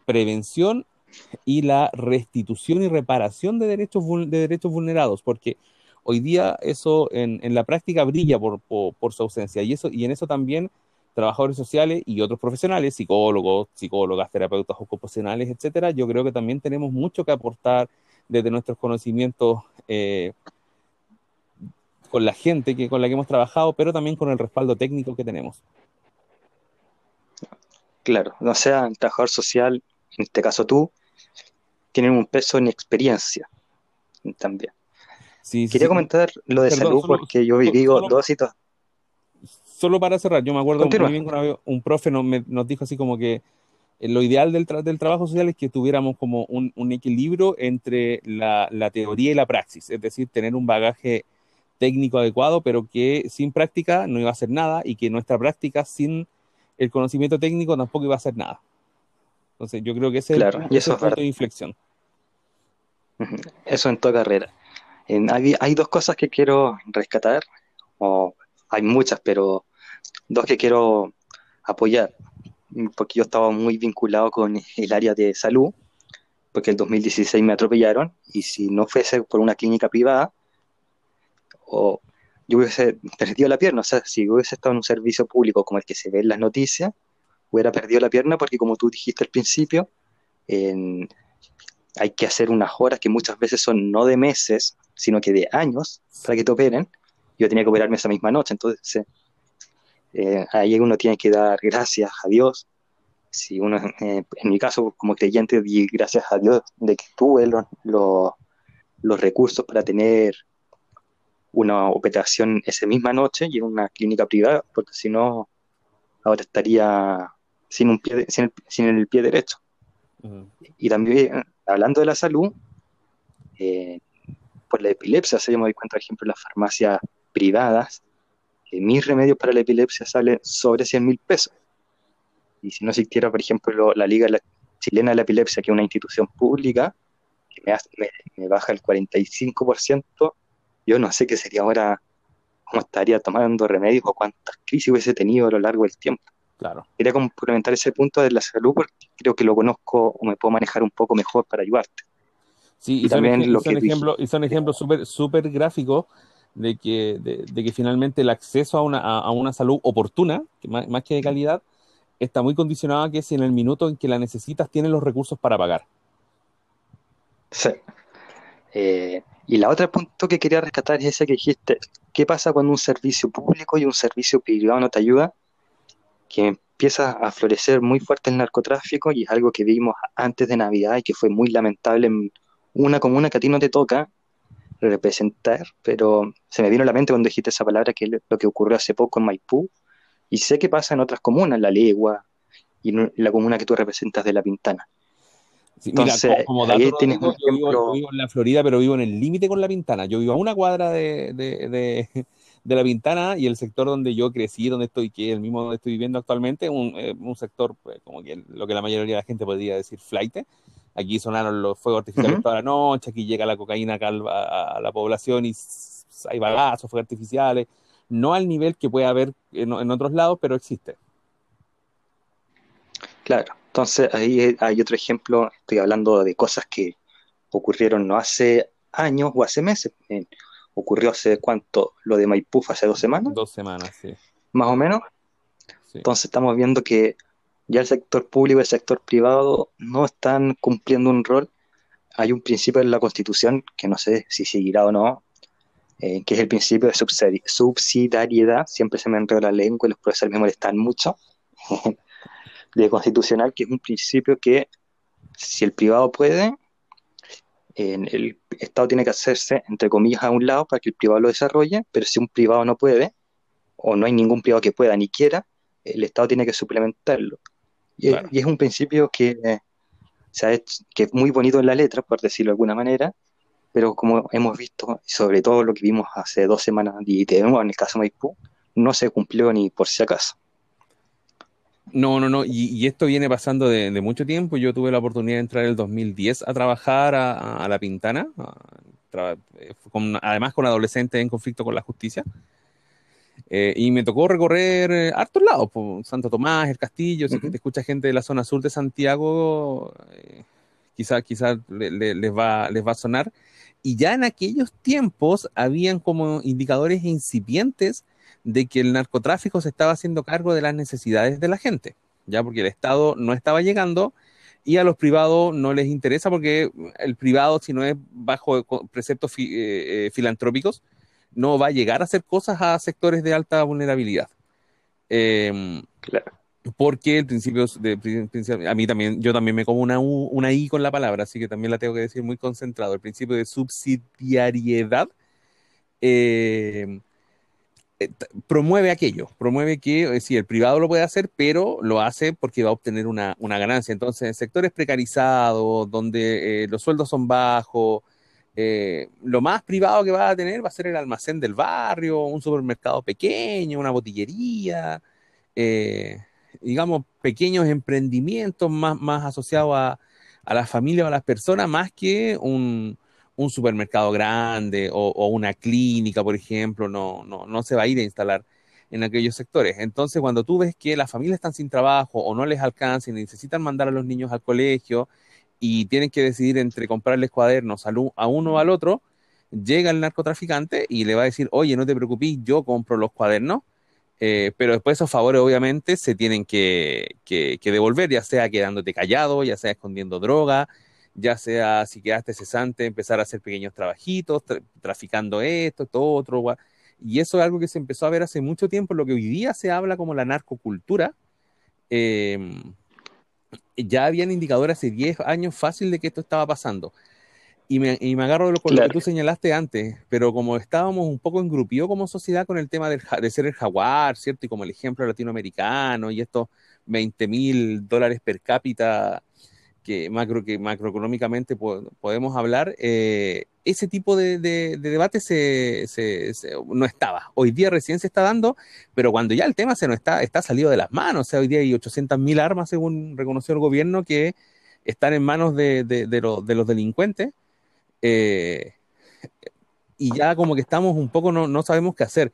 prevención y la restitución y reparación de derechos, de derechos vulnerados, porque hoy día eso en, la práctica brilla por, por, su ausencia y, eso, y en eso también trabajadores sociales y otros profesionales, psicólogos, psicólogas, terapeutas ocupacionales, etcétera, yo creo que también tenemos mucho que aportar desde nuestros conocimientos eh, con la gente que, con la que hemos trabajado, pero también con el respaldo técnico que tenemos. Claro, no sea el trabajador social, en este caso tú, tienen un peso en experiencia también. Quería comentar lo de salud porque yo viví dos situaciones solo para cerrar, yo me acuerdo muy bien cuando un profe nos, nos, dijo así como que eh, lo ideal del, del, trabajo social es que tuviéramos como un, un equilibrio entre la, la, teoría y la praxis, es decir, tener un bagaje técnico adecuado, pero que sin práctica no iba a hacer nada y que nuestra práctica sin el conocimiento técnico tampoco iba a hacer nada. Entonces yo creo que ese es el, eso punto de inflexión. Eso en toda carrera. En, hay, hay, dos cosas que quiero rescatar, o hay muchas, pero dos que quiero apoyar, porque yo estaba muy vinculado con el área de salud, porque el 2016 me atropellaron y si no fuese por una clínica privada, o yo hubiese perdido la pierna, o sea, si hubiese estado en un servicio público como el que se ve en las noticias, hubiera perdido la pierna porque como tú dijiste al principio, hay que hacer unas horas que muchas veces son no de meses, sino que de años para que te operen. Yo tenía que operarme esa misma noche, entonces eh, ahí uno tiene que dar gracias a Dios. Si uno, eh, en mi caso, como creyente, di gracias a Dios de que tuve los, los, recursos para tener una operación esa misma noche y en una clínica privada, porque si no, ahora estaría sin, un pie sin, el, sin, el, pie derecho. Y también, hablando de la salud, eh, por la epilepsia, se me doy cuenta, por ejemplo, en las farmacias privadas, mis remedios para la epilepsia salen sobre 100 mil pesos. Y si no existiera, por ejemplo, la Liga Chilena de la Epilepsia, que es una institución pública, que me, baja el 45%, yo no sé qué sería ahora, cómo estaría tomando remedios o cuántas crisis hubiese tenido a lo largo del tiempo. Claro. Quería complementar ese punto de la salud porque creo que lo conozco o me puedo manejar un poco mejor para ayudarte. Sí, y, son, ejemplos y son ejemplos súper super gráficos de que, de, que finalmente el acceso a una, a, una salud oportuna, más, que de calidad, está muy condicionado a que si en el minuto en que la necesitas tienes los recursos para pagar. Sí. Eh, y la otra punto que quería rescatar es ese que dijiste, ¿qué pasa cuando un servicio público y un servicio privado no te ayuda? Que empieza a florecer muy fuerte el narcotráfico y es algo que vimos antes de Navidad y que fue muy lamentable en una comuna que a ti no te toca, representar, pero se me vino a la mente cuando dijiste esa palabra que es lo que ocurrió hace poco en Maipú, y sé que pasa en otras comunas, La Legua y la comuna que tú representas de La Pintana. Entonces, como, dato, yo, vivo, en la Florida, pero vivo en el límite con La Pintana. Yo vivo a una cuadra de, de, de, La Pintana y el sector donde yo crecí, donde estoy, que es el mismo donde estoy viviendo actualmente, un, eh, un sector pues, como que lo que la mayoría de la gente podría decir flight, aquí sonaron los fuegos artificiales toda la noche, aquí llega la cocaína a, la población y hay balazos, fuegos artificiales, no al nivel que puede haber en, otros lados, pero existe. Claro, entonces ahí hay otro ejemplo, estoy hablando de cosas que ocurrieron no hace años o hace meses, ocurrió hace cuánto, lo de Maipú hace dos semanas. Dos semanas, sí. Más o menos. Entonces estamos viendo que ya el sector público y el sector privado no están cumpliendo un rol. Hay un principio en la Constitución, que no sé si seguirá o no, eh, que es el principio de subsidiariedad. Siempre se me enreda la lengua y los profesores me molestan mucho. de constitucional, que es un principio que si el privado puede, el Estado tiene que hacerse, entre comillas, a un lado para que el privado lo desarrolle, pero si un privado no puede, o no hay ningún privado que pueda ni quiera, el Estado tiene que suplementarlo. Y, es un principio que, que es muy bonito en la letra, por decirlo de alguna manera, pero como hemos visto, sobre todo lo que vimos hace dos semanas y en el caso de Maipú, no se cumplió ni por si acaso. No, no, no, y, esto viene pasando de, mucho tiempo. Yo tuve la oportunidad de entrar en el 2010 a trabajar a, La Pintana, eh, además con adolescentes en conflicto con la justicia. Eh, y me tocó recorrer eh, hartos lados, Santo Tomás, el Castillo, si te escucha gente de la zona sur de Santiago, eh, quizás quizá les, va, les va a sonar. Y ya en aquellos tiempos habían como indicadores incipientes de que el narcotráfico se estaba haciendo cargo de las necesidades de la gente, ya porque el Estado no estaba llegando y a los privados no les interesa porque el privado, si no es bajo preceptos filantrópicos, no va a llegar a hacer cosas a sectores de alta vulnerabilidad. Em, claro. Porque el principio de, a mí también, yo también me como una, una I con la palabra, así que también la tengo que decir muy concentrado. El principio de subsidiariedad em, eh, promueve aquello, promueve que eh, sí, el privado lo puede hacer, pero lo hace porque va a obtener una, ganancia. Entonces, en sectores precarizados, donde eh, los sueldos son bajos, eh, lo más privado que va a tener va a ser el almacén del barrio, un supermercado pequeño, una botillería, eh, digamos, pequeños emprendimientos más, más asociados a, a la familia o a las personas, más que un, supermercado grande o, una clínica, por ejemplo, no, no, no se va a ir a instalar en aquellos sectores. Entonces, cuando tú ves que las familias están sin trabajo o no les alcanza y necesitan mandar a los niños al colegio, y tienen que decidir entre comprarles cuadernos a uno o al otro, llega el narcotraficante y le va a decir, oye, no te preocupes, yo compro los cuadernos, eh, pero después esos favores obviamente se tienen que, devolver, ya sea quedándote callado, ya sea escondiendo droga, ya sea si quedaste cesante, empezar a hacer pequeños trabajitos, traficando esto, todo otro. Y eso es algo que se empezó a ver hace mucho tiempo, lo que hoy día se habla como la narcocultura. Eh, ya habían indicadores hace 10 años fácil de que esto estaba pasando. Y me, y me agarro de lo, que tú señalaste antes, pero como estábamos un poco engrupidos como sociedad con el tema del, de ser el jaguar, ¿cierto? Y como el ejemplo latinoamericano y estos 20 mil dólares per cápita que, macro, que macroeconómicamente podemos hablar, eh, ese tipo de, debate se, no estaba. Hoy día recién se está dando, pero cuando ya el tema se nos está, está salido de las manos, o sea, hoy día hay 800.000 armas, según reconoció el gobierno, que están en manos de, los delincuentes, eh, y ya como que estamos un poco, no, no sabemos qué hacer.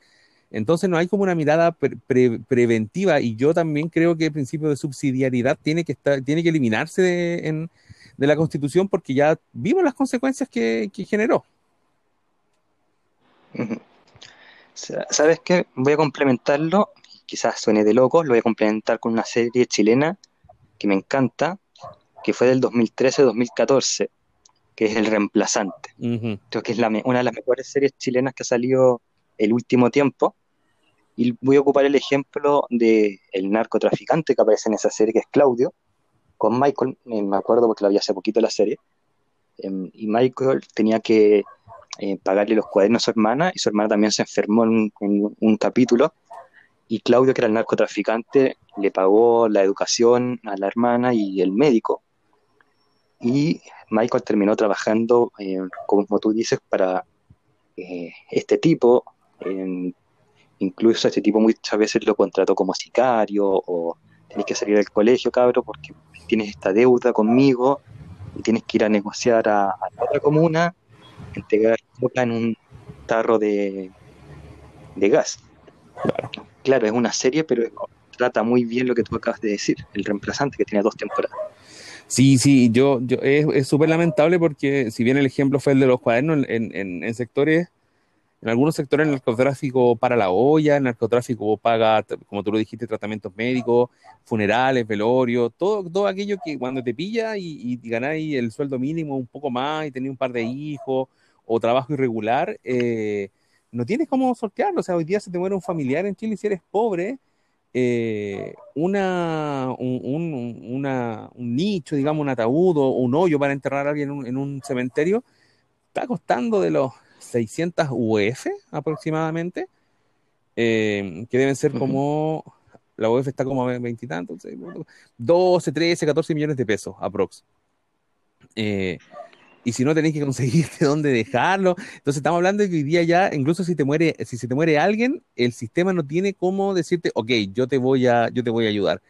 Entonces no hay como una mirada preventiva y yo también creo que el principio de subsidiariedad tiene que, estar, tiene que eliminarse de, la Constitución porque ya vimos las consecuencias que, generó. ¿Sabes qué? Voy a complementarlo, quizás suene de loco, lo voy a complementar con una serie chilena que me encanta, que fue del 2013-2014, que es El Reemplazante. Creo que es una de las mejores series chilenas que ha salido el último tiempo. Y voy a ocupar el ejemplo de el narcotraficante que aparece en esa serie, que es Claudio, con Michael, eh, me acuerdo porque la vi hace poquito la serie, em, y Michael tenía que eh, pagarle los cuadernos a su hermana, y su hermana también se enfermó en un, capítulo, y Claudio, que era el narcotraficante, le pagó la educación a la hermana y el médico, y Michael terminó trabajando, eh, como tú dices, para este tipo, incluso este tipo muchas veces lo contrató como sicario o tienes que salir del colegio, cabro, porque tienes esta deuda conmigo y tienes que ir a negociar a, la otra comuna, entregar en un tarro de, de gas. Claro. es una serie, pero trata muy bien lo que tú acabas de decir, el reemplazante que tiene dos temporadas. Sí, sí, yo, yo es súper lamentable porque si bien el ejemplo fue el de los cuadernos en, en, en sectores en algunos sectores el narcotráfico para la olla, el narcotráfico paga, como tú lo dijiste, tratamientos médicos, funerales, velorios, todo, todo aquello que cuando te pilla y, y ganáis el sueldo mínimo un poco más y tenés un par de hijos o trabajo irregular, eh, no tienes cómo sortearlo. O sea, hoy día se te muere un familiar en Chile y si eres pobre, eh, una, un, un, nicho, digamos, un ataúd o un hoyo para enterrar a alguien en un cementerio, está costando de los 600 UF aproximadamente, eh, que deben ser como, la UF está como a veintitantos, 12, 13, 14 millones de pesos aprox. Eh, y si no tenéis que conseguirte dónde dejarlo. Entonces estamos hablando de que hoy día ya, incluso si te muere, si se te muere alguien, el sistema no tiene cómo decirte, ok, yo te voy a, yo te voy a ayudar.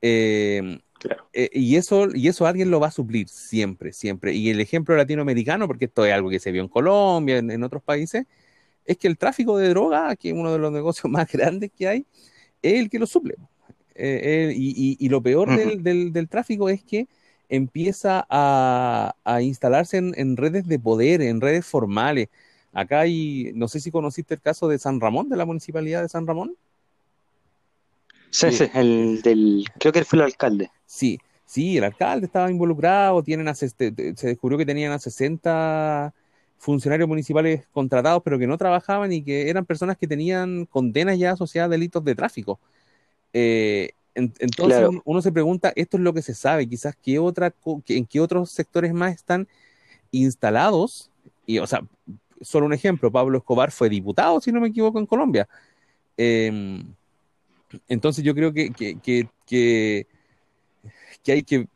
Eh, eh, y, eso, y eso alguien lo va a suplir siempre, siempre. Y el ejemplo latinoamericano, porque esto es algo que se vio en Colombia, en, otros países, es que el tráfico de droga, que es uno de los negocios más grandes que hay, es el que lo suple. Eh, eh, y, lo peor del, tráfico es que empieza a, instalarse en, redes de poder, en redes formales. Acá hay, no sé si conociste el caso de San Ramón, de la municipalidad de San Ramón. Sí, sí, el del, creo que él fue el alcalde. Sí, sí, el alcalde estaba involucrado, tienen se descubrió que tenían a 60 funcionarios municipales contratados, pero que no trabajaban y que eran personas que tenían condenas ya asociadas a delitos de tráfico. Eh, entonces uno, se pregunta, esto es lo que se sabe, quizás qué otra, en qué otros sectores más están instalados, y o sea, solo un ejemplo, Pablo Escobar fue diputado, si no me equivoco, en Colombia. Eh, entonces yo creo que, que, que, hay que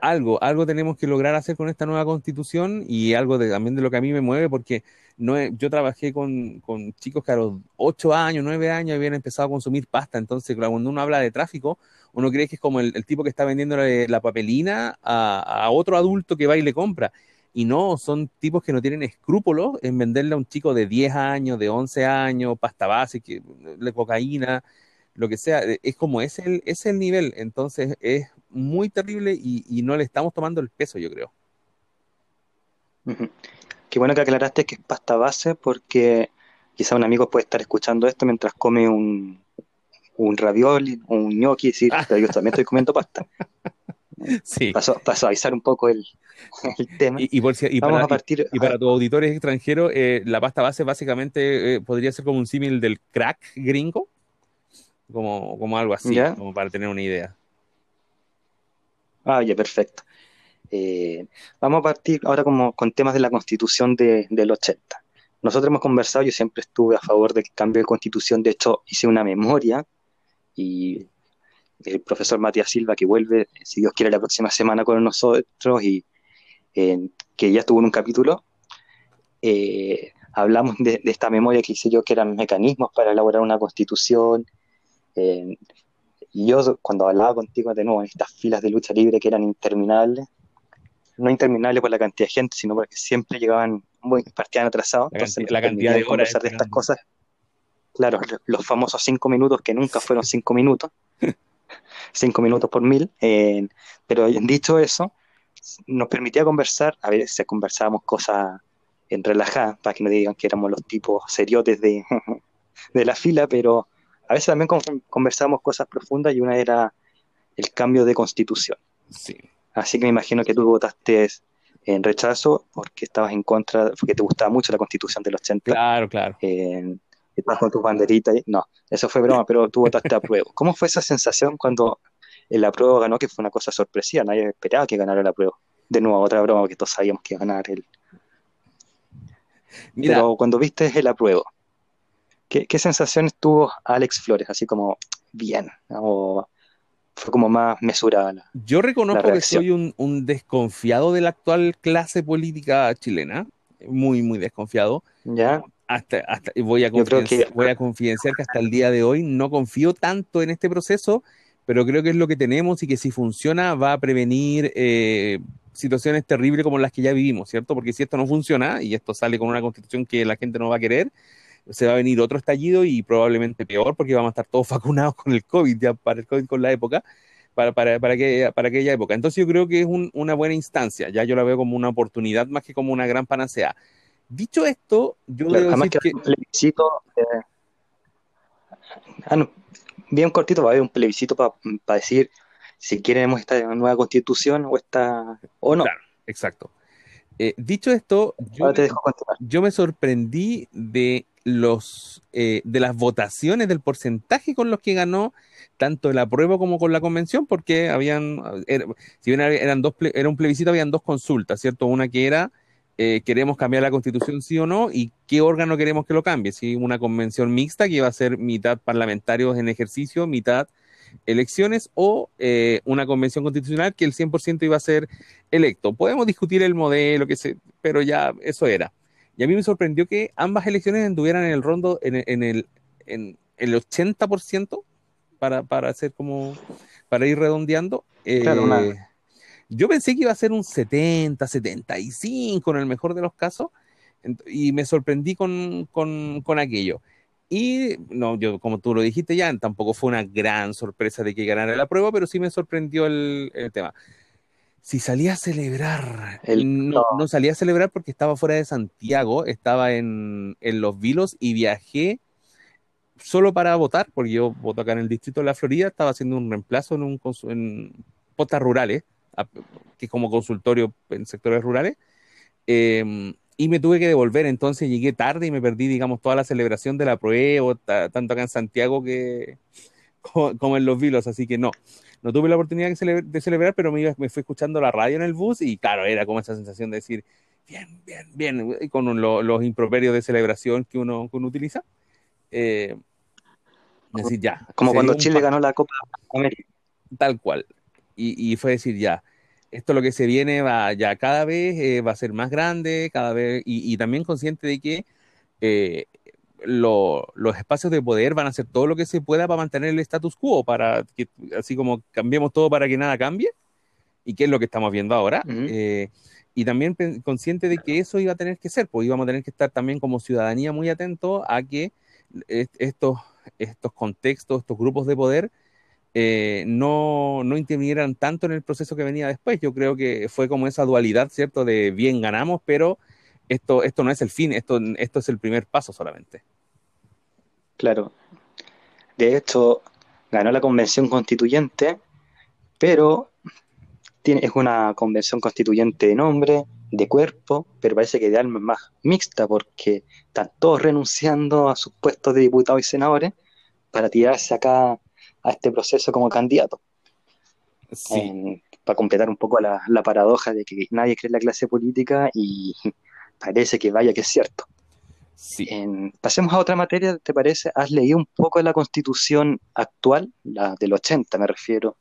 algo, algo tenemos que lograr hacer con esta nueva constitución y algo también de lo que a mí me mueve, porque no yo trabajé con, chicos que a los 8 años, 9 años habían empezado a consumir pasta, entonces cuando uno habla de tráfico, uno cree que es como el, tipo que está vendiendo la, papelina a, a, otro adulto que va y le compra. Y no, son tipos que no tienen escrúpulos en venderle a un chico de 10 años, de 11 años, pasta base, que, de cocaína, lo que sea, eh, es como es el, es el nivel, entonces es muy terrible y, no le estamos tomando el peso, yo creo. Qué bueno que aclaraste que es pasta base porque quizá un amigo puede estar escuchando esto mientras come un, un ravioli, un gnocchi y decir, yo también estoy comiendo pasta. Sí. Paso, a avisar un poco el, tema. Y, para, a partir, y, para tus auditores extranjeros, eh, la pasta base básicamente eh, podría ser como un símil del crack gringo como, como algo así, como para tener una idea. Ah, ya, perfecto. Eh, vamos a partir ahora como con temas de la constitución de, del 80. Nosotros hemos conversado, yo siempre estuve a favor del cambio de constitución, de hecho hice una memoria y el profesor Matías Silva que vuelve, si Dios quiere, la próxima semana con nosotros y eh, que ya estuvo en un capítulo, eh, hablamos de, de, esta memoria que hice yo, que eran mecanismos para elaborar una constitución, eh, y yo cuando hablaba contigo de nuevo en estas filas de lucha libre que eran interminables, no interminables por la cantidad de gente, sino porque siempre llegaban, muy, partían atrasados. La, cantidad de horas. de estas cosas. claro, los famosos cinco minutos que nunca fueron cinco minutos, cinco minutos por mil, eh, pero dicho eso, nos permitía conversar, a veces conversábamos cosas en relajadas, para que no digan que éramos los tipos seriotes de, de la fila, pero a veces también conversábamos cosas profundas y una era el cambio de constitución. Sí. Así que me imagino que tú votaste en rechazo porque estabas en contra, porque te gustaba mucho la constitución del 80. Claro, claro. Eh, estás con tu banderita y no, eso fue broma, pero tú votaste a prueba. ¿Cómo fue esa sensación cuando el apruebo ganó, que fue una cosa sorpresiva? Nadie esperaba que ganara el apruebo. De nuevo, otra broma que todos sabíamos que iba a ganar él. Pero cuando viste el apruebo, ¿qué, ¿qué sensaciones tuvo Alex Flores? Así como, bien, o fue como más mesurada. Yo reconozco que soy un, desconfiado de la actual clase política chilena, muy, muy desconfiado. Ya. Hasta, hasta voy, a confidenciar, voy a confidenciar que hasta el día de hoy no confío tanto en este proceso, pero creo que es lo que tenemos y que si funciona va a prevenir eh, situaciones terribles como las que ya vivimos, ¿cierto? Porque si esto no funciona y esto sale con una constitución que la gente no va a querer, se va a venir otro estallido y probablemente peor porque vamos a estar todos vacunados con el COVID, ya para el COVID con la época, para, para, para, que, para aquella época. Entonces yo creo que es una buena instancia, ya yo la veo como una oportunidad más que como una gran panacea. Dicho esto, yo claro, decir que... Un plebiscito, eh, ah, bien cortito, va a haber un plebiscito para decir si queremos esta nueva constitución o esta o no. Claro, exacto. Eh, dicho esto, yo, yo, me sorprendí de los eh, de las votaciones del porcentaje con los que ganó tanto el apruebo como con la convención, porque habían, si bien eran dos, era un plebiscito, habían dos consultas, ¿cierto? Una que era eh, queremos cambiar la constitución sí o no y qué órgano queremos que lo cambie, si una convención mixta que iba a ser mitad parlamentarios en ejercicio, mitad elecciones o eh, una convención constitucional que el 100% iba a ser electo. Podemos discutir el modelo, que se, pero ya eso era. Y a mí me sorprendió que ambas elecciones anduvieran en el rondo, en, el, en el 80%, para, para hacer como, para ir redondeando. Eh, yo pensé que iba a ser un 70, 75 en el mejor de los casos, y me sorprendí con, con, con aquello. Y no, yo, como tú lo dijiste ya, tampoco fue una gran sorpresa de que ganara la prueba, pero sí me sorprendió el, el tema si salía a celebrar, no, no, salía a celebrar porque estaba fuera de Santiago, estaba en, en, Los Vilos y viajé solo para votar, porque yo voto acá en el distrito de la Florida, estaba haciendo un reemplazo en, un, en postas rurales, que es como consultorio en sectores rurales, em, y me tuve que devolver, entonces llegué tarde y me perdí, digamos, toda la celebración de la prueba, tanto acá en Santiago que como en Los Vilos, así que no no tuve la oportunidad de, celebrar, pero me, me fui escuchando la radio en el bus y claro, era como esa sensación de decir, bien, bien, bien, con los improperios de celebración que uno, utiliza. Eh, decir, ya. Como cuando Chile ganó la Copa América. Tal cual. Y, fue decir, ya, esto lo que se viene va ya cada vez eh, va a ser más grande, cada vez, y, también consciente de que eh, los espacios de poder van a hacer todo lo que se pueda para mantener el status quo, para que así como cambiemos todo para que nada cambie, y que es lo que estamos viendo ahora. Eh, y también consciente de que eso iba a tener que ser, pues íbamos a tener que estar también como ciudadanía muy atentos a que estos, estos contextos, estos grupos de poder eh, no, no intervinieran tanto en el proceso que venía después. Yo creo que fue como esa dualidad, ¿cierto? De bien ganamos, pero esto, esto no es el fin, esto, esto es el primer paso solamente. Claro. De hecho, ganó la convención constituyente, pero tiene, es una convención constituyente de nombre, de cuerpo, pero parece que de alma es más mixta porque están todos renunciando a sus puestos de diputados y senadores para tirarse acá a este proceso como candidato. Sí. para completar un poco la, la, paradoja de que nadie cree en la clase política y parece que vaya que es cierto. Sí. pasemos a otra materia, ¿te parece? ¿Has leído un poco de la constitución actual, la del 80 me refiero?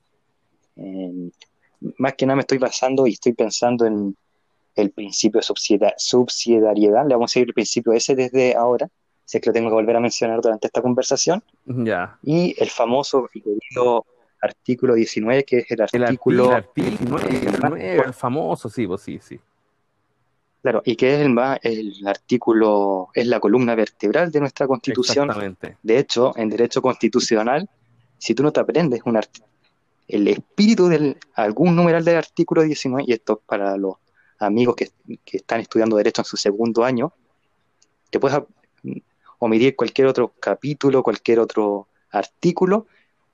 más que nada me estoy basando y estoy pensando en el principio de subsidiariedad, le vamos a seguir el principio ese desde ahora, sé que lo tengo que volver a mencionar durante esta conversación. Ya. Y el famoso y querido artículo 19, que es el artículo... El, artículo, el, el famoso, sí, pues sí, sí Claro, y que es el, el artículo, es la columna vertebral de nuestra constitución. Exactamente. De hecho, en derecho constitucional, si tú no te aprendes un el espíritu de algún numeral del artículo 19, y esto para los amigos que, que están estudiando derecho en su segundo año, te puedes omitir cualquier otro capítulo, cualquier otro artículo,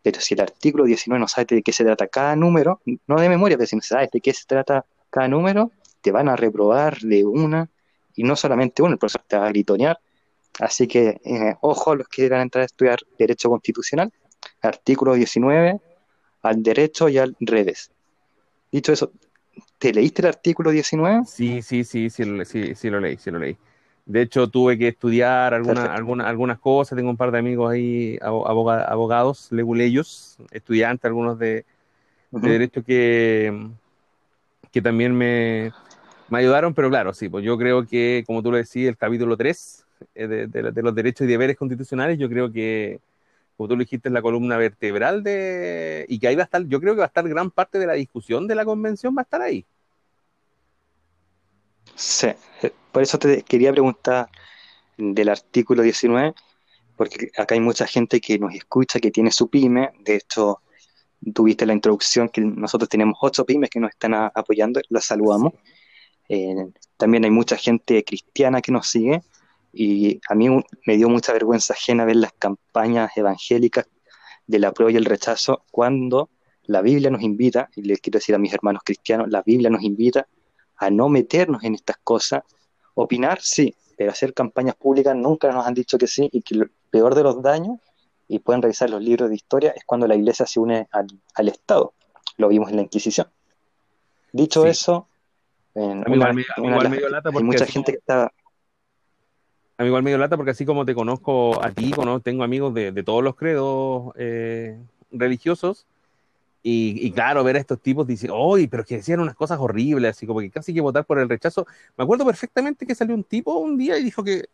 pero si el artículo 19 no sabes de qué se trata cada número, no de memoria, pero si no sabes de qué se trata cada número, te van a reprobar de una, y no solamente uno, el profesor te va a gritonear. Así que, eh, ojo a los que quieran entrar a estudiar Derecho Constitucional, artículo 19, al derecho y al revés. Dicho eso, ¿te leíste el artículo 19? Sí, sí, sí, sí, sí, sí lo leí, sí lo leí. De hecho, tuve que estudiar alguna, algunas cosas. Tengo un par de amigos ahí, abogados, leguleyos, estudiantes, algunos de, derecho que, que también me, ayudaron. Pero claro, sí, pues yo creo que, como tú lo decías, el capítulo 3 eh, de, de, los derechos y deberes constitucionales, yo creo que, como tú lo dijiste, es la columna vertebral de. y que ahí va a estar, yo creo que va a estar gran parte de la discusión de la convención, va a estar ahí. Sí, eh, por eso te quería preguntar del artículo 19, porque acá hay mucha gente que nos escucha, que tiene su pyme, de hecho tuviste la introducción que nosotros tenemos ocho pymes que nos están apoyando, las saludamos. Eh, también hay mucha gente cristiana que nos sigue y a mí me dio mucha vergüenza ajena ver las campañas evangélicas de la prueba y el rechazo cuando la Biblia nos invita, y les quiero decir a mis hermanos cristianos, la Biblia nos invita a no meternos en estas cosas. Opinar, sí, pero hacer campañas públicas nunca nos han dicho que sí y que lo peor de los daños, y pueden revisar los libros de historia, es cuando la iglesia se une al, Estado. Lo vimos en la Inquisición. Dicho eso, en hay mucha gente que está... A mí igual medio lata porque así como te conozco a ti, tengo amigos de, todos los credos eh, religiosos, y, claro, ver a estos tipos dice, ¡ay! pero que decían unas cosas horribles, así como que casi que votar por el rechazo. Me acuerdo perfectamente que salió un tipo un día y dijo que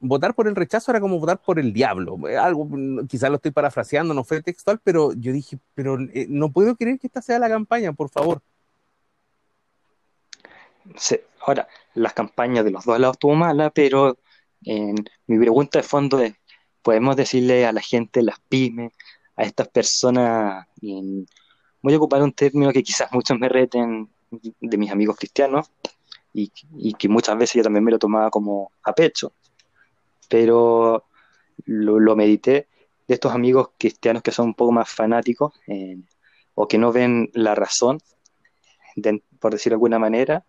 votar por el rechazo era como votar por el diablo. Algo, quizás lo estoy parafraseando, no fue textual, pero yo dije, pero eh, no puedo creer que esta sea la campaña, por favor. Sí. Ahora, las campañas de los dos lados estuvo mala, pero mi pregunta de fondo es, ¿podemos decirle a la gente, las pymes, a estas personas, voy a ocupar un término que quizás muchos me reten de mis amigos cristianos y, que muchas veces yo también me lo tomaba como a pecho, pero lo, medité de estos amigos cristianos que son un poco más fanáticos o que no ven la razón, por decirlo de alguna manera,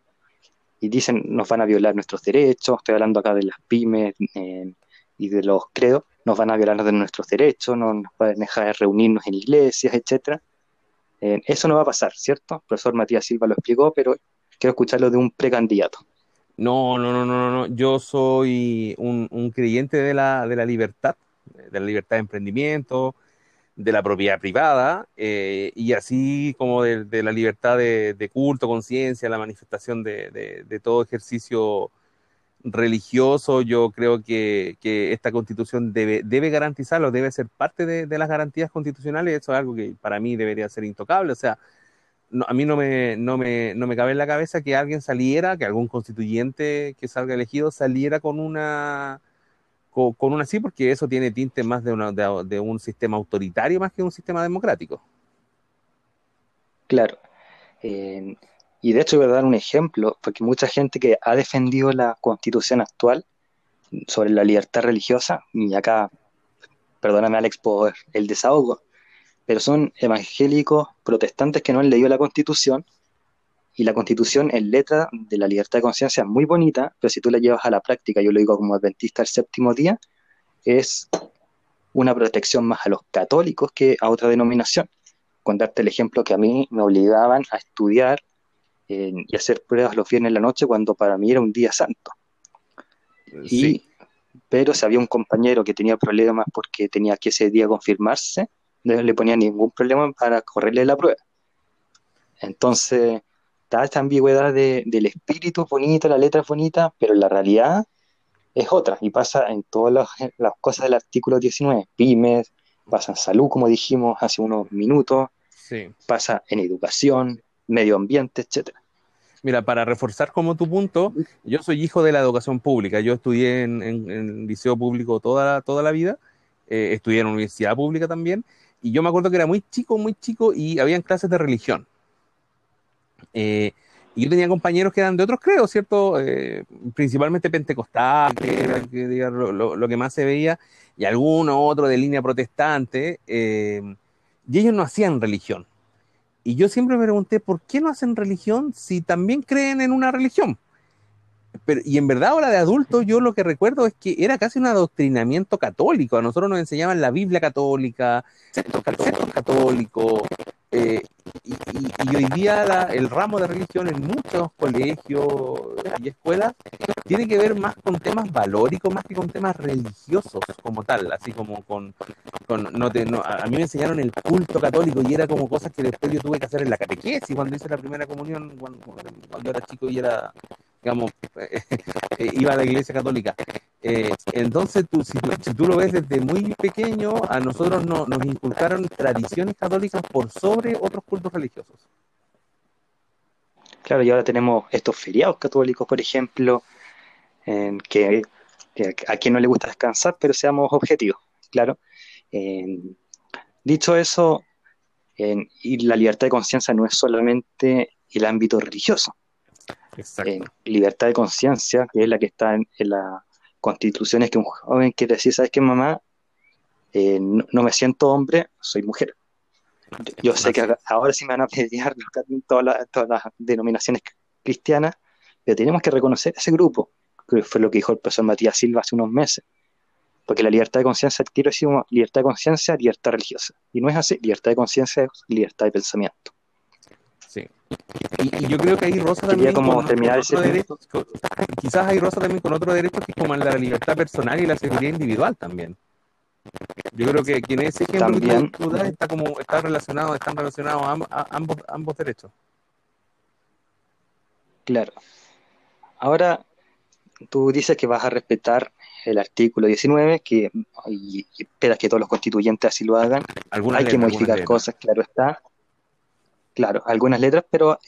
y dicen nos van a violar nuestros derechos, estoy hablando acá de las pymes eh, y de los credos, nos van a violar de nuestros derechos, no nos van a dejar reunirnos en iglesias, etcétera. Eh, eso no va a pasar, ¿cierto? El profesor Matías Silva lo explicó, pero quiero escucharlo de un precandidato. No, no, no, no, no. Yo soy un, creyente de la, de la libertad, de la libertad de emprendimiento, de la propiedad privada, eh, y así como de, la libertad de, culto, conciencia, la manifestación de, de, todo ejercicio religioso, yo creo que, esta constitución debe, debe garantizarlo, debe ser parte de, las garantías constitucionales, eso es algo que para mí debería ser intocable, o sea, a mí no me, no, me, no me cabe en la cabeza que alguien saliera, que algún constituyente que salga elegido saliera con una con, una así, porque eso tiene tinte más de, una, de un sistema autoritario más que un sistema democrático. Claro. Eh, y de hecho voy a dar un ejemplo, porque mucha gente que ha defendido la constitución actual sobre la libertad religiosa, y acá, perdóname Alex por el desahogo, pero son evangélicos protestantes que no han leído la constitución, y la constitución en letra de la libertad de conciencia es muy bonita, pero si tú la llevas a la práctica, yo lo digo como adventista el séptimo día, es una protección más a los católicos que a otra denominación. Contarte el ejemplo que a mí me obligaban a estudiar y hacer pruebas los viernes en la noche cuando para mí era un día santo. Y, Pero si había un compañero que tenía problemas porque tenía que ese día confirmarse, no le ponía ningún problema para correrle la prueba. Entonces, está esta ambigüedad del espíritu bonito, la letra es bonita, pero la realidad es otra y pasa en todas las, las cosas del artículo 19, pymes, pasa en salud, como dijimos hace unos minutos, pasa en educación, medio ambiente, etcétera. Mira, para reforzar como tu punto, yo soy hijo de la educación pública. Yo estudié en, en, liceo público toda, toda la vida, eh, estudié en universidad pública también, y yo me acuerdo que era muy chico, muy chico, y habían clases de religión. Eh, y yo tenía compañeros que eran de otros credos, ¿cierto? Eh, principalmente pentecostal, que era lo, que más se veía, y alguno otro de línea protestante, y ellos no hacían religión. Y yo siempre me pregunté, ¿por qué no hacen religión si también creen en una religión? Pero, y en verdad ahora de adulto yo lo que recuerdo es que era casi un adoctrinamiento católico. A nosotros nos enseñaban la Biblia católica, centros católicos, eh, y, hoy día el ramo de religión en muchos colegios y escuelas tiene que ver más con temas valóricos más que con temas religiosos como tal, así como con, no, te, no a mí me enseñaron el culto católico y era como cosas que después yo tuve que hacer en la catequesis cuando hice la primera comunión cuando era chico y era digamos, eh, iba a la iglesia católica. Eh, entonces, tú, si, tú, lo ves desde muy pequeño, a nosotros no, nos inculcaron tradiciones católicas por sobre otros cultos religiosos. Claro, y ahora tenemos estos feriados católicos, por ejemplo, que, a quien no le gusta descansar, pero seamos objetivos, claro. dicho eso, y la libertad de conciencia no es solamente el ámbito religioso. Libertad de conciencia, que es la que está en, la constitución, es que un joven quiere decir, ¿sabes qué, mamá? Eh, no, me siento hombre, soy mujer. Yo, sé que ahora sí me van a pelear todas las, denominaciones cristianas, pero tenemos que reconocer ese grupo, que fue lo que dijo el profesor Matías Silva hace unos meses. Porque la libertad de conciencia, quiero decir, libertad de conciencia, libertad religiosa. Y no es así, libertad de conciencia es libertad de pensamiento. Sí. Y, yo creo que hay rosa también como terminar ese quizás hay rosa también con otro derecho que es como la libertad personal y la seguridad individual también. Yo creo que quien es ejemplo también, está como está relacionado, están relacionados ambos, ambos derechos. Claro. Ahora, tú dices que vas a respetar el artículo 19, que y, esperas que todos los constituyentes así lo hagan. Hay que modificar cosas, claro está claro, algunas letras, pero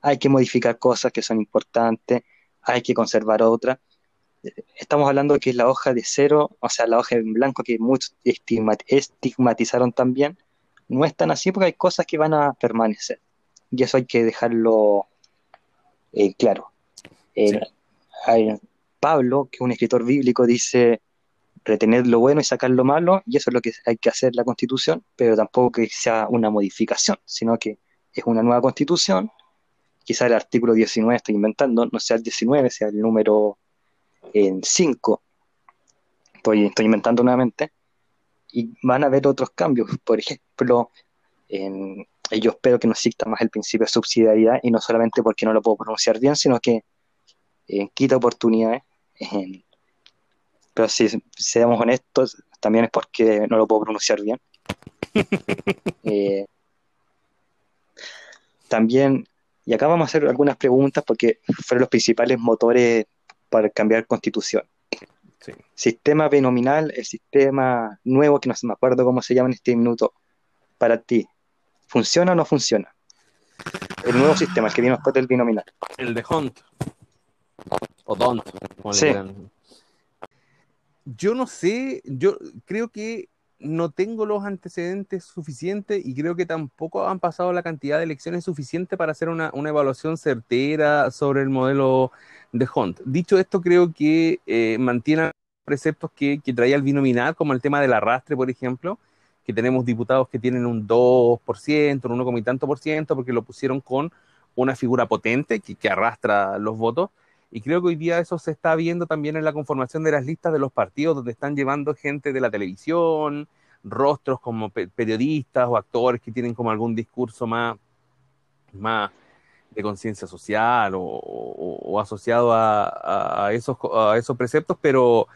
hay que modificar cosas que son importantes, hay que conservar otras. Estamos hablando de que la hoja de cero, o sea, la hoja en blanco que muchos estigmatizaron también, no es tan así porque hay cosas que van a permanecer. Y eso hay que dejarlo eh, claro. Pablo, que es un escritor bíblico, dice, retener lo bueno y sacar lo malo, y eso es lo que hay que hacer la constitución, pero tampoco que sea una modificación, sino que es una nueva constitución, quizá el artículo 19 estoy inventando, no sea el 19, sea el número 5, estoy, estoy inventando nuevamente, y van a haber otros cambios, por ejemplo, en, yo espero que no exista más el principio de subsidiariedad, y no solamente porque no lo puedo pronunciar bien, sino que eh, quita oportunidades en pero si seamos honestos, también es porque no lo puedo pronunciar bien. Eh, también, y acá vamos a hacer algunas preguntas porque fueron los principales motores para cambiar constitución. Sistema binominal, el sistema nuevo, que no me acuerdo cómo se llama en este minuto, para ti, ¿funciona o no funciona? El nuevo sistema, el que vino después del binominal. El de Hunt. O Don't. Sí yo no sé, yo creo que no tengo los antecedentes suficientes y creo que tampoco han pasado la cantidad de elecciones suficiente para hacer una, evaluación certera sobre el modelo de Hunt. Dicho esto, creo que eh, mantiene preceptos que, que, traía el binominal, como el tema del arrastre, por ejemplo, que tenemos diputados que tienen un 2%, un 1, y tanto por ciento, porque lo pusieron con una figura potente que, que arrastra los votos y creo que hoy día eso se está viendo también en la conformación de las listas de los partidos, donde están llevando gente de la televisión, rostros como periodistas o actores que tienen como algún discurso más, más de conciencia social o, asociado a, esos, a esos preceptos, pero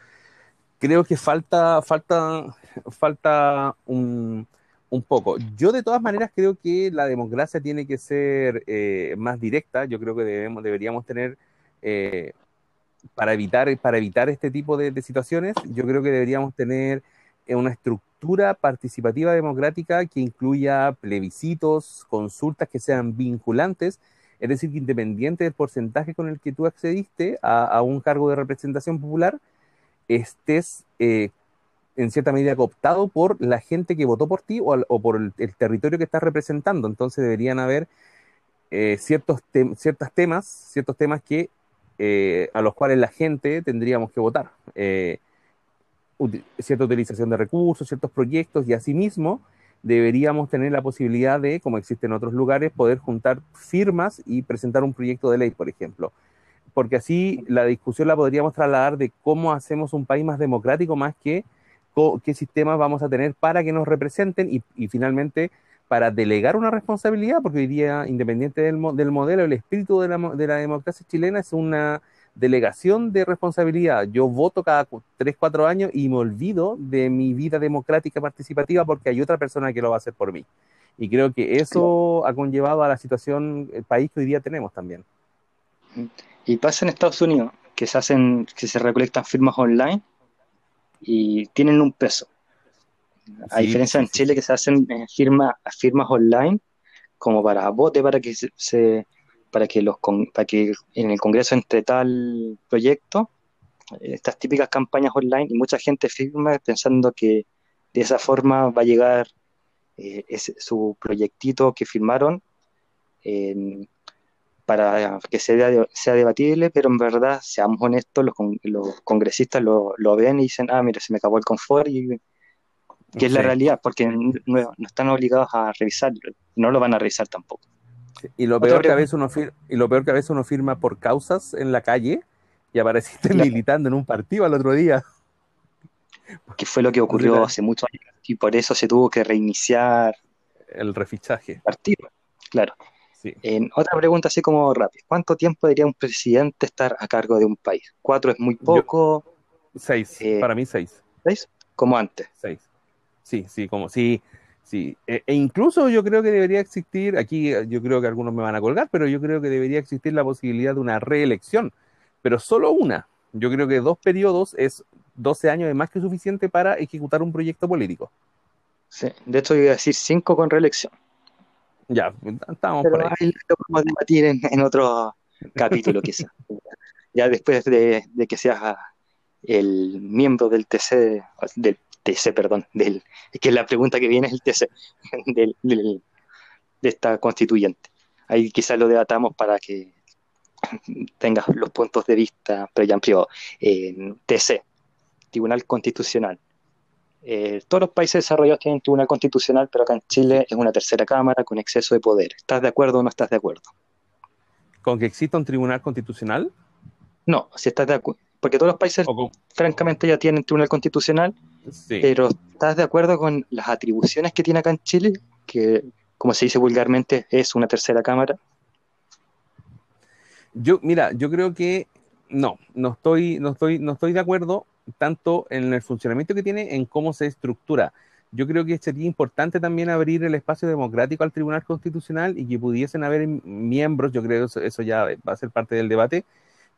creo que falta, falta, falta un, un poco. Yo de todas maneras creo que la democracia tiene que ser eh, más directa. Yo creo que debemos, deberíamos tener eh, para, evitar, para evitar este tipo de, situaciones, yo creo que deberíamos tener eh, una estructura participativa democrática que incluya plebiscitos, consultas que sean vinculantes, Es decir, que independiente del porcentaje con el que tú accediste a, un cargo de representación popular, estés eh, en cierta medida cooptado por la gente que votó por ti o, por el, territorio que estás representando. Entonces deberían haber eh, ciertos, temas, ciertos temas que, eh, a los cuales la gente tendríamos que votar. cierta utilización de recursos, ciertos proyectos y asimismo deberíamos tener la posibilidad de, como existe en otros lugares, poder juntar firmas y presentar un proyecto de ley, por ejemplo. Porque así la discusión la podríamos trasladar de cómo hacemos un país más democrático, más que qué sistemas vamos a tener para que nos representen y, finalmente para delegar una responsabilidad, porque hoy día, independiente del, del modelo, el espíritu de la, de la democracia chilena es una delegación de responsabilidad. Yo voto cada 3, 4 años y me olvido de mi vida democrática participativa porque hay otra persona que lo va a hacer por mí. Y creo que eso ha conllevado a la situación, el país que hoy día tenemos también. Y pasa en Estados Unidos, que se hacen, que se recolectan firmas online y tienen un peso. A diferencia en Chile que se hacen eh, firmas, firmas online como para vote, para que se para que, los, para que en el Congreso entre tal proyecto, estas típicas campañas online, y mucha gente firma pensando que de esa forma va a llegar eh, su proyectito que firmaron para que sea, sea debatible, pero en verdad, seamos honestos, los, los congresistas lo, lo, ven y dicen, ah, mira, se me acabó el confort, y que es la realidad, porque no, no, están obligados a revisarlo, no lo van a revisar tampoco. Y lo, peor que a veces uno firma, y lo peor que a veces uno firma por causas en la calle y apareciste militando en un partido al otro día. Que fue lo que ocurrió hace muchos años y por eso se tuvo que reiniciar el refichaje. partido, claro. En otra pregunta así como rápido. ¿Cuánto tiempo debería un presidente estar a cargo de un país? ¿Cuatro es muy poco? seis, eh, para mí seis. ¿Seis? Como antes. Seis. Sí, sí, como sí. Sí, e, e, incluso yo creo que debería existir, aquí eh, yo creo que algunos me van a colgar, pero yo creo que debería existir la posibilidad de una reelección, pero solo una. Yo creo que dos periodos es 12 años es más que suficiente para ejecutar un proyecto político. Sí, de hecho yo iba a decir cinco con reelección. Ya, estamos por ahí. lo podemos debatir en, otro capítulo quizá. ya después de, de que seas el miembro del TC, del TC, perdón, del, que es la pregunta que viene es el TC, del, de esta constituyente. Ahí quizás lo debatamos para que tengas los puntos de vista, pero ya en privado. TC, Tribunal Constitucional. Eh, todos los países desarrollados tienen tribunal constitucional, pero acá en Chile es una tercera cámara con exceso de poder. ¿Estás de acuerdo o no estás de acuerdo? ¿Con que exista un tribunal constitucional? No, si estás de acuerdo. Porque todos los países, francamente, ya tienen tribunal constitucional, pero ¿estás de acuerdo con las atribuciones que tiene acá en Chile? Que, como se dice vulgarmente, es una tercera cámara. Yo, mira, yo creo que no, no estoy, no estoy, no estoy de acuerdo tanto en el funcionamiento que tiene, en cómo se estructura. Yo creo que sería importante también abrir el espacio democrático al Tribunal Constitucional y que pudiesen haber miembros, yo creo que eso, ya va a ser parte del debate,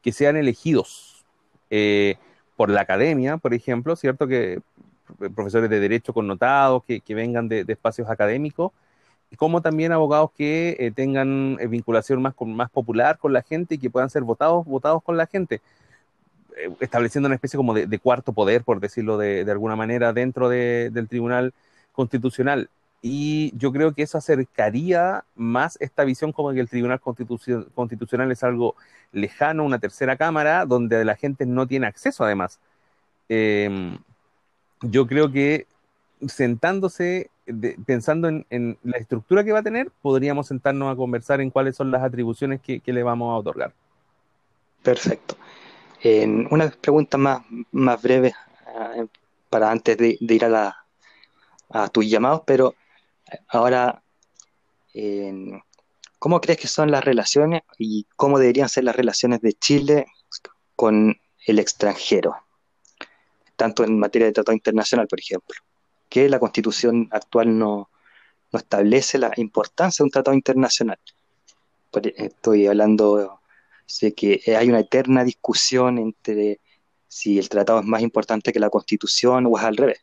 que sean elegidos eh, por la academia, por ejemplo, ¿cierto? Que profesores de derecho connotados, que, vengan de, espacios académicos, como también abogados que eh, tengan eh, vinculación más, con, más popular con la gente y que puedan ser votados, votados con la gente, eh, estableciendo una especie como de, cuarto poder, por decirlo de, de alguna manera, dentro del Tribunal Constitucional. Y yo creo que eso acercaría más esta visión como que el Tribunal Constitucional es algo lejano, una tercera cámara, donde la gente no tiene acceso además. Eh, yo creo que sentándose, pensando en, la estructura que va a tener, podríamos sentarnos a conversar en cuáles son las atribuciones que, le vamos a otorgar. Perfecto. una pregunta más, más breve eh, para antes de, ir a, la, a tus llamados, pero ahora, ¿cómo crees que son las relaciones y cómo deberían ser las relaciones de Chile con el extranjero? tanto en materia de tratado internacional, por ejemplo, que la constitución actual no, establece la importancia de un tratado internacional. Estoy hablando de que hay una eterna discusión entre si el tratado es más importante que la constitución o es al revés.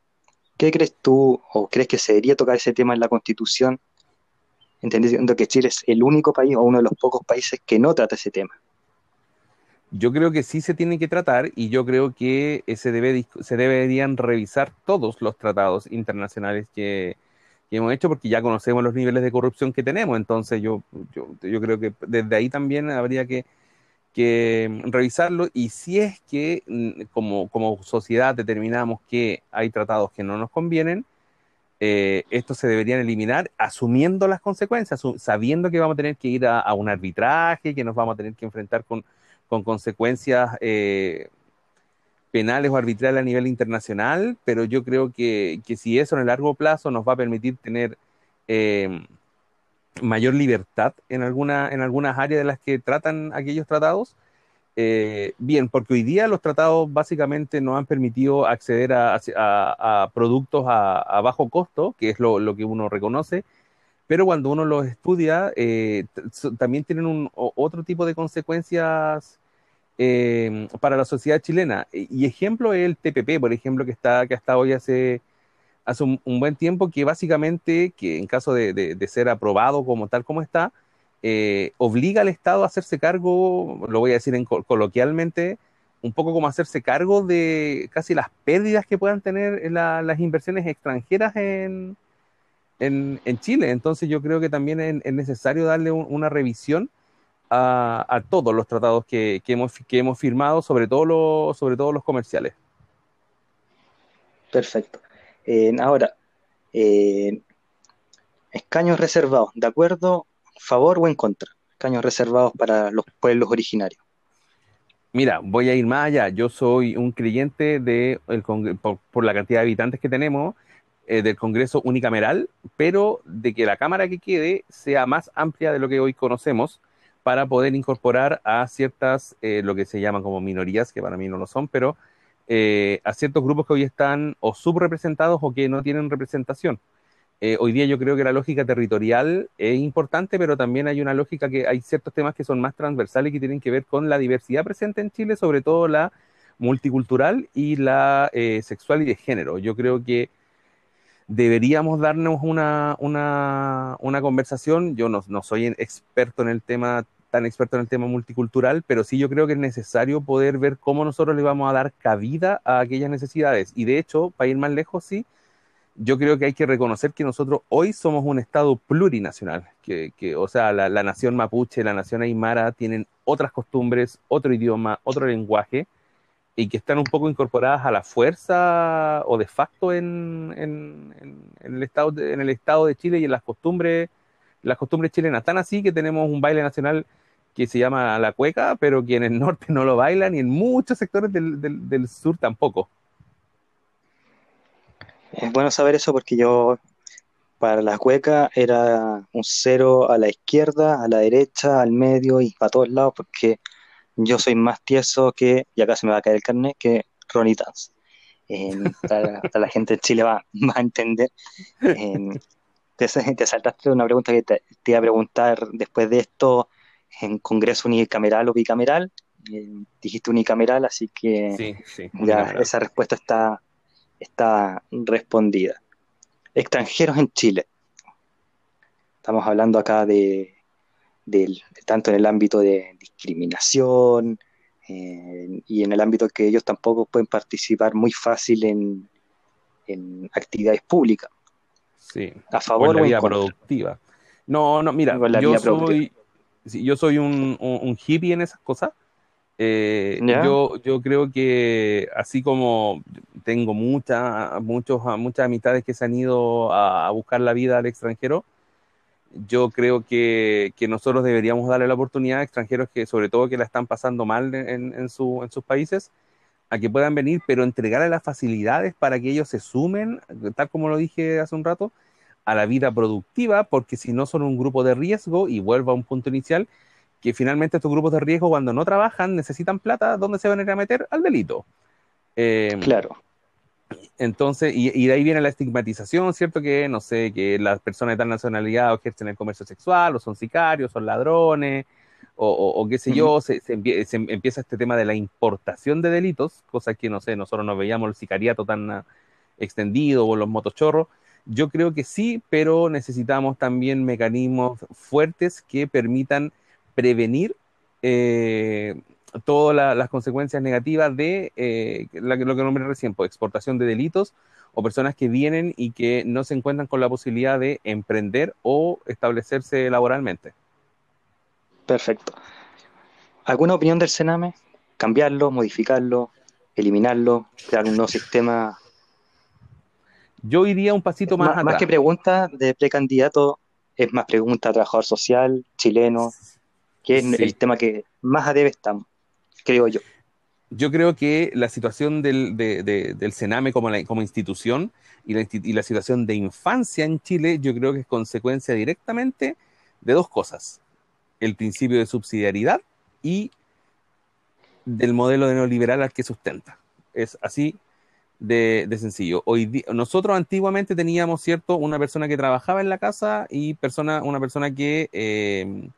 ¿Qué crees tú o crees que se debería tocar ese tema en la constitución? entendiendo que Chile es el único país o uno de los pocos países que no trata ese tema. Yo creo que sí se tiene que tratar y yo creo que se, debe, se deberían revisar todos los tratados internacionales que, hemos hecho porque ya conocemos los niveles de corrupción que tenemos. Entonces yo, yo, yo creo que desde ahí también habría que, que revisarlo y si es que mm, como, como sociedad determinamos que hay tratados que no nos convienen, eh, estos se deberían eliminar asumiendo las consecuencias, sabiendo que vamos a tener que ir a, un arbitraje, que nos vamos a tener que enfrentar con, con consecuencias eh, penales o arbitrales a nivel internacional, pero yo creo que, que, si eso en el largo plazo nos va a permitir tener eh, mayor libertad en, alguna, en algunas áreas de las que tratan aquellos tratados, eh, bien, porque hoy día los tratados básicamente nos han permitido acceder a, productos a, bajo costo, que es lo, que uno reconoce, pero cuando uno los estudia, eh, también tienen un, otro tipo de consecuencias eh, para la sociedad chilena. Y ejemplo es el TPP, por ejemplo, que, está, que hasta hoy hace, hace un, buen tiempo, que básicamente, que en caso de ser aprobado como tal como está, eh, obliga al Estado a hacerse cargo, lo voy a decir en, coloquialmente, un poco como hacerse cargo de casi las pérdidas que puedan tener las inversiones extranjeras en, en, Chile. Entonces yo creo que también es, necesario darle una revisión a, todos los tratados que, hemos, que hemos firmado, sobre todo, sobre todo los comerciales. Perfecto. Ahora, escaños reservados, ¿de acuerdo favor o en contra? Caños reservados para los pueblos originarios. Mira, voy a ir más allá. Yo soy un creyente de el por, la cantidad de habitantes que tenemos eh, del Congreso unicameral, pero de que la Cámara que quede sea más amplia de lo que hoy conocemos para poder incorporar a ciertas, eh, lo que se llaman como minorías, que para mí no lo son, pero eh, a ciertos grupos que hoy están o subrepresentados o que no tienen representación. Eh, hoy día yo creo que la lógica territorial es importante, pero también hay una lógica que hay ciertos temas que son más transversales y que tienen que ver con la diversidad presente en Chile, sobre todo la multicultural y la eh, sexual y de género. Yo creo que deberíamos darnos una, una, una conversación. Yo no, no, soy experto en el tema, tan experto en el tema multicultural, pero sí yo creo que es necesario poder ver cómo nosotros le vamos a dar cabida a aquellas necesidades. Y de hecho, para ir más lejos, sí, yo creo que hay que reconocer que nosotros hoy somos un Estado plurinacional, que, que o sea, la, nación mapuche, la nación aymara tienen otras costumbres, otro idioma, otro lenguaje, y que están un poco incorporadas a la fuerza o de facto en, en, el, estado de, en el Estado de Chile y en las costumbres, las costumbres chilenas. Tan así que tenemos un baile nacional que se llama la cueca, pero que en el norte no lo bailan y en muchos sectores del, del sur tampoco. Es bueno saber eso porque yo para la cueca era un cero a la izquierda, a la derecha, al medio y para todos lados porque yo soy más tieso que, y acá se me va a caer el carnet, que Ronnie Tans. para, la gente de Chile va, a entender. te, saltaste una pregunta que te, iba a preguntar después de esto en Congreso unicameral o bicameral. dijiste unicameral, así que ya esa respuesta está está respondida. Extranjeros en Chile. Estamos hablando acá de, tanto en el ámbito de discriminación eh, y en el ámbito que ellos tampoco pueden participar muy fácil en, actividades públicas. Sí. A favor o en la vida productiva. No, no, mira, yo soy, yo soy un, un, hippie en esas cosas. Eh, yo, yo creo que así como tengo muchas muchos, muchas amistades que se han ido a, buscar la vida al extranjero, yo creo que, que, nosotros deberíamos darle la oportunidad a extranjeros que sobre todo que la están pasando mal en, en, su, en sus países, a que puedan venir, pero entregarle las facilidades para que ellos se sumen, tal como lo dije hace un rato, a la vida productiva, porque si no son un grupo de riesgo, y vuelvo a un punto inicial, que finalmente estos grupos de riesgo cuando no trabajan necesitan plata, ¿dónde se van a ir a meter? Al delito. Em, claro. Entonces, y, de ahí viene la estigmatización, ¿cierto? Que, no sé, que las personas de tal nacionalidad ejercen el comercio sexual, o son sicarios, son ladrones, o, qué sé yo, se, empieza este tema de la importación de delitos, cosa que, no sé, nosotros no veíamos el sicariato tan ah, extendido o los motochorros, Yo creo que sí, pero necesitamos también mecanismos fuertes que permitan prevenir eh, todas las consecuencias negativas de eh, lo que nombré recién, pues, exportación de delitos o personas que vienen y que no se encuentran con la posibilidad de emprender o establecerse laboralmente. Perfecto. ¿Alguna opinión del Sename? ¿Cambiarlo, modificarlo, eliminarlo, crear un nuevo sistema? Yo iría un pasito más, más Más que pregunta de precandidato, es más pregunta trabajador social, chileno, que es el tema que más debe estamos, creo yo. Yo creo que la situación del, del Sename como, como institución y la, y la situación de infancia en Chile, yo creo que es consecuencia directamente de dos cosas. El principio de subsidiariedad y del modelo de neoliberal al que sustenta. Es así de, sencillo. Hoy nosotros antiguamente teníamos, ¿cierto?, una persona que trabajaba en la casa y persona, una persona que, eh,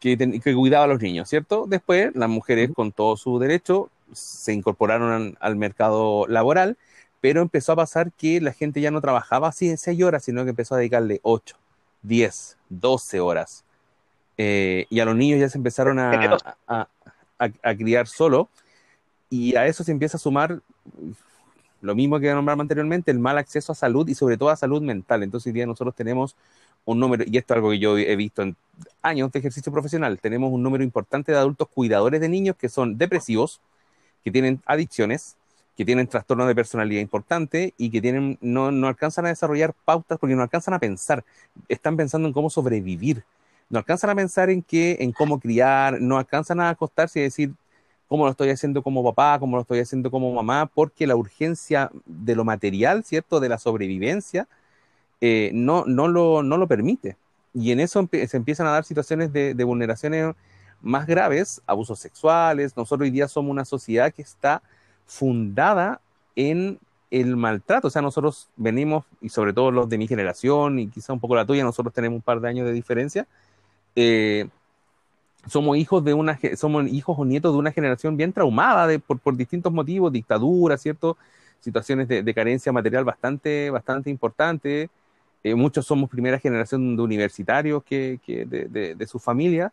que, cuidaba a los niños, ¿cierto? Después las mujeres con todo su derecho se incorporaron al, mercado laboral, pero empezó a pasar que la gente ya no trabajaba así en seis horas, sino que empezó a dedicarle 8, 10, 12 horas. Eh, y a los niños ya se empezaron a, a, criar solo. Y a eso se empieza a sumar lo mismo que nombramos anteriormente, el mal acceso a salud y sobre todo a salud mental. Entonces hoy día nosotros tenemos un número, y esto es algo que yo he visto en años de ejercicio profesional, tenemos un número importante de adultos cuidadores de niños que son depresivos, que tienen adicciones, que tienen trastornos de personalidad importante y que tienen, no, no alcanzan a desarrollar pautas porque no alcanzan a pensar, están pensando en cómo sobrevivir no alcanzan a pensar en qué, en cómo criar, no alcanzan a acostarse y decir cómo lo estoy haciendo como papá, cómo lo estoy haciendo como mamá, porque la urgencia de lo material, ¿cierto? De la sobrevivencia, eh, no, no, lo, no lo permite. Y en eso se empiezan a dar situaciones de, de, vulneraciones más graves, abusos sexuales. Nosotros hoy día somos una sociedad que está fundada en el maltrato. O sea, nosotros venimos, y sobre todo los de mi generación y quizá un poco la tuya, nosotros tenemos un par de años de diferencia, eh, somos hijos de una somos hijos o nietos de una generación bien traumada de, por, por, distintos motivos, dictadura, cierto, situaciones de, carencia material bastante, bastante importante. Eh, muchos somos primera generación de universitarios que, que de, de, su familia.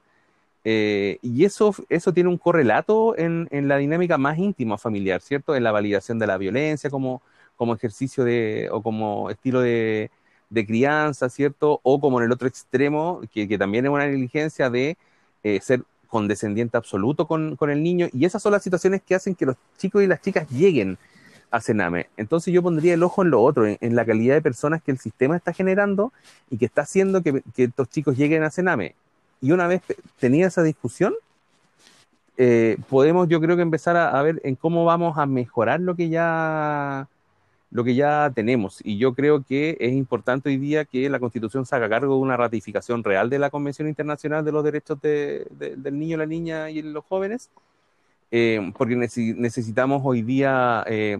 Eh, y eso, eso tiene un correlato en, en, la dinámica más íntima familiar, ¿cierto? En la validación de la violencia como, como ejercicio de, o como estilo de, de crianza, ¿cierto? O como en el otro extremo, que, también es una negligencia de eh, ser condescendiente absoluto con, el niño. Y esas son las situaciones que hacen que los chicos y las chicas lleguen a Sename. Entonces yo pondría el ojo en lo otro, en, la calidad de personas que el sistema está generando y que está haciendo que, estos chicos lleguen a Sename. Y una vez tenida esa discusión, eh, podemos yo creo que empezar a, ver en cómo vamos a mejorar lo que ya lo que ya tenemos. Y yo creo que es importante hoy día que la Constitución se haga cargo de una ratificación real de la Convención Internacional de los Derechos del Niño, la Niña y los Jóvenes, eh, porque necesitamos hoy día eh,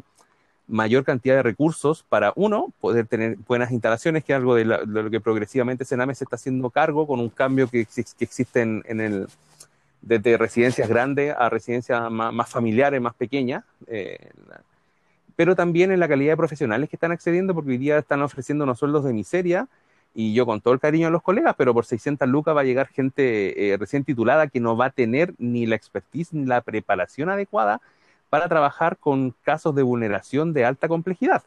mayor cantidad de recursos para, uno, poder tener buenas instalaciones, que es algo de, lo que progresivamente Sename se está haciendo cargo con un cambio que, que existe en, el desde residencias grandes a residencias más, familiares, más pequeñas. Eh, pero también en la calidad de profesionales que están accediendo, porque hoy día están ofreciendo unos sueldos de miseria, y yo con todo el cariño a los colegas, pero por 600 lucas va a llegar gente eh, recién titulada que no va a tener ni la expertise ni la preparación adecuada para trabajar con casos de vulneración de alta complejidad.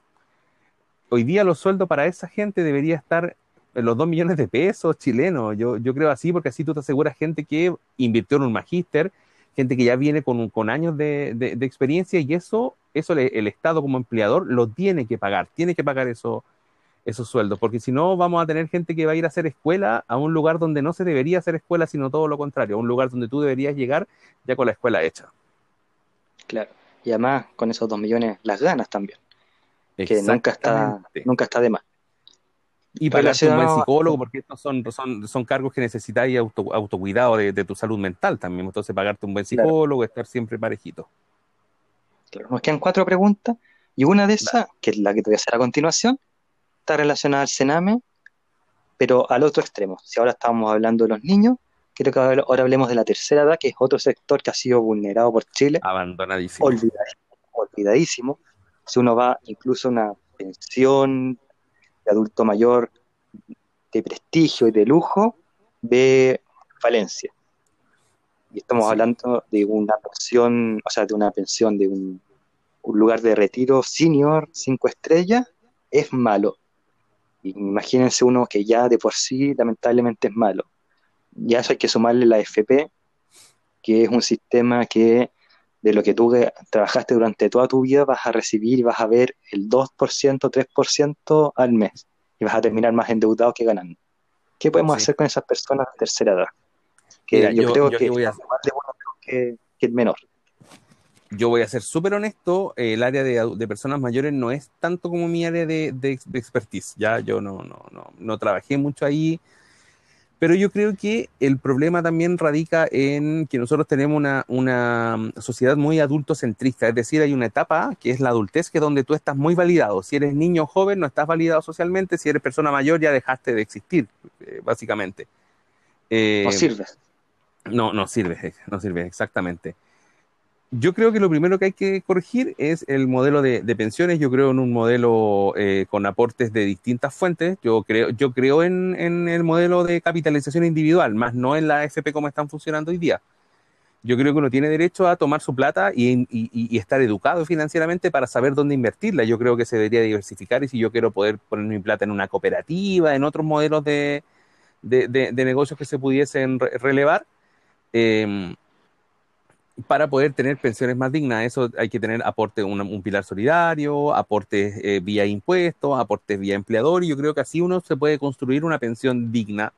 Hoy día los sueldos para esa gente debería estar en los 2 millones de pesos chilenos. Yo, yo creo así, porque así tú te aseguras gente que invirtió en un magíster, gente que ya viene con, con años de, de, experiencia y eso, eso el Estado como empleador lo tiene que pagar, tiene que pagar eso, esos sueldos, porque si no vamos a tener gente que va a ir a hacer escuela a un lugar donde no se debería hacer escuela, sino todo lo contrario, a un lugar donde tú deberías llegar ya con la escuela hecha. Claro, y además con esos dos millones las ganas también, que nunca está, nunca está de más. Y para un buen psicólogo, porque estos son, son, son cargos que necesitáis auto, autocuidado de, de, tu salud mental también. Entonces, pagarte un buen psicólogo, estar siempre parejito. Claro, nos quedan cuatro preguntas. Y una de esas, que es la que te voy a hacer a continuación, está relacionada al Sename, pero al otro extremo. Si ahora estamos hablando de los niños, quiero que ahora hablemos de la tercera edad, que es otro sector que ha sido vulnerado por Chile. Abandonadísimo. Olvidadísimo. olvidadísimo. Si uno va incluso a una pensión de adulto mayor de prestigio y de lujo ve falencia. Y estamos hablando de una pensión, o sea, de una pensión de un, lugar de retiro senior, cinco estrellas, es malo. Imagínense uno que ya de por sí lamentablemente es malo. Y a eso hay que sumarle la FP, que es un sistema que de lo que tú trabajaste durante toda tu vida vas a recibir y vas a ver el 2%, 3% al mes. Y vas a terminar más endeudado que ganando. ¿Qué podemos hacer con esas personas de tercera edad? Que yo, creo que, voy a... que, el menor. Yo voy a ser súper honesto, el área de, personas mayores no es tanto como mi área de, de, expertise. Ya yo no, no, no, no trabajé mucho ahí, pero yo creo que el problema también radica en que nosotros tenemos una, una, sociedad muy adultocentrista, es decir, hay una etapa que es la adultez, que es donde tú estás muy validado. Si eres niño o joven, no estás validado socialmente, si eres persona mayor, ya dejaste de existir, eh, básicamente. Eh, no sirves. No, no sirves, no sirves, exactamente. Yo creo que lo primero que hay que corregir es el modelo de, pensiones. Yo creo en un modelo eh, con aportes de distintas fuentes. Yo creo, yo creo en, el modelo de capitalización individual, más no en la AFP como están funcionando hoy día. Yo creo que uno tiene derecho a tomar su plata y, estar educado financieramente para saber dónde invertirla. Yo creo que se debería diversificar y si yo quiero poder poner mi plata en una cooperativa, en otros modelos de, negocios que se pudiesen relevar. Eh, para poder tener pensiones más dignas, eso hay que tener aporte, un, pilar solidario, aportes eh, vía impuestos, aportes vía empleador, y yo creo que así uno se puede construir una pensión digna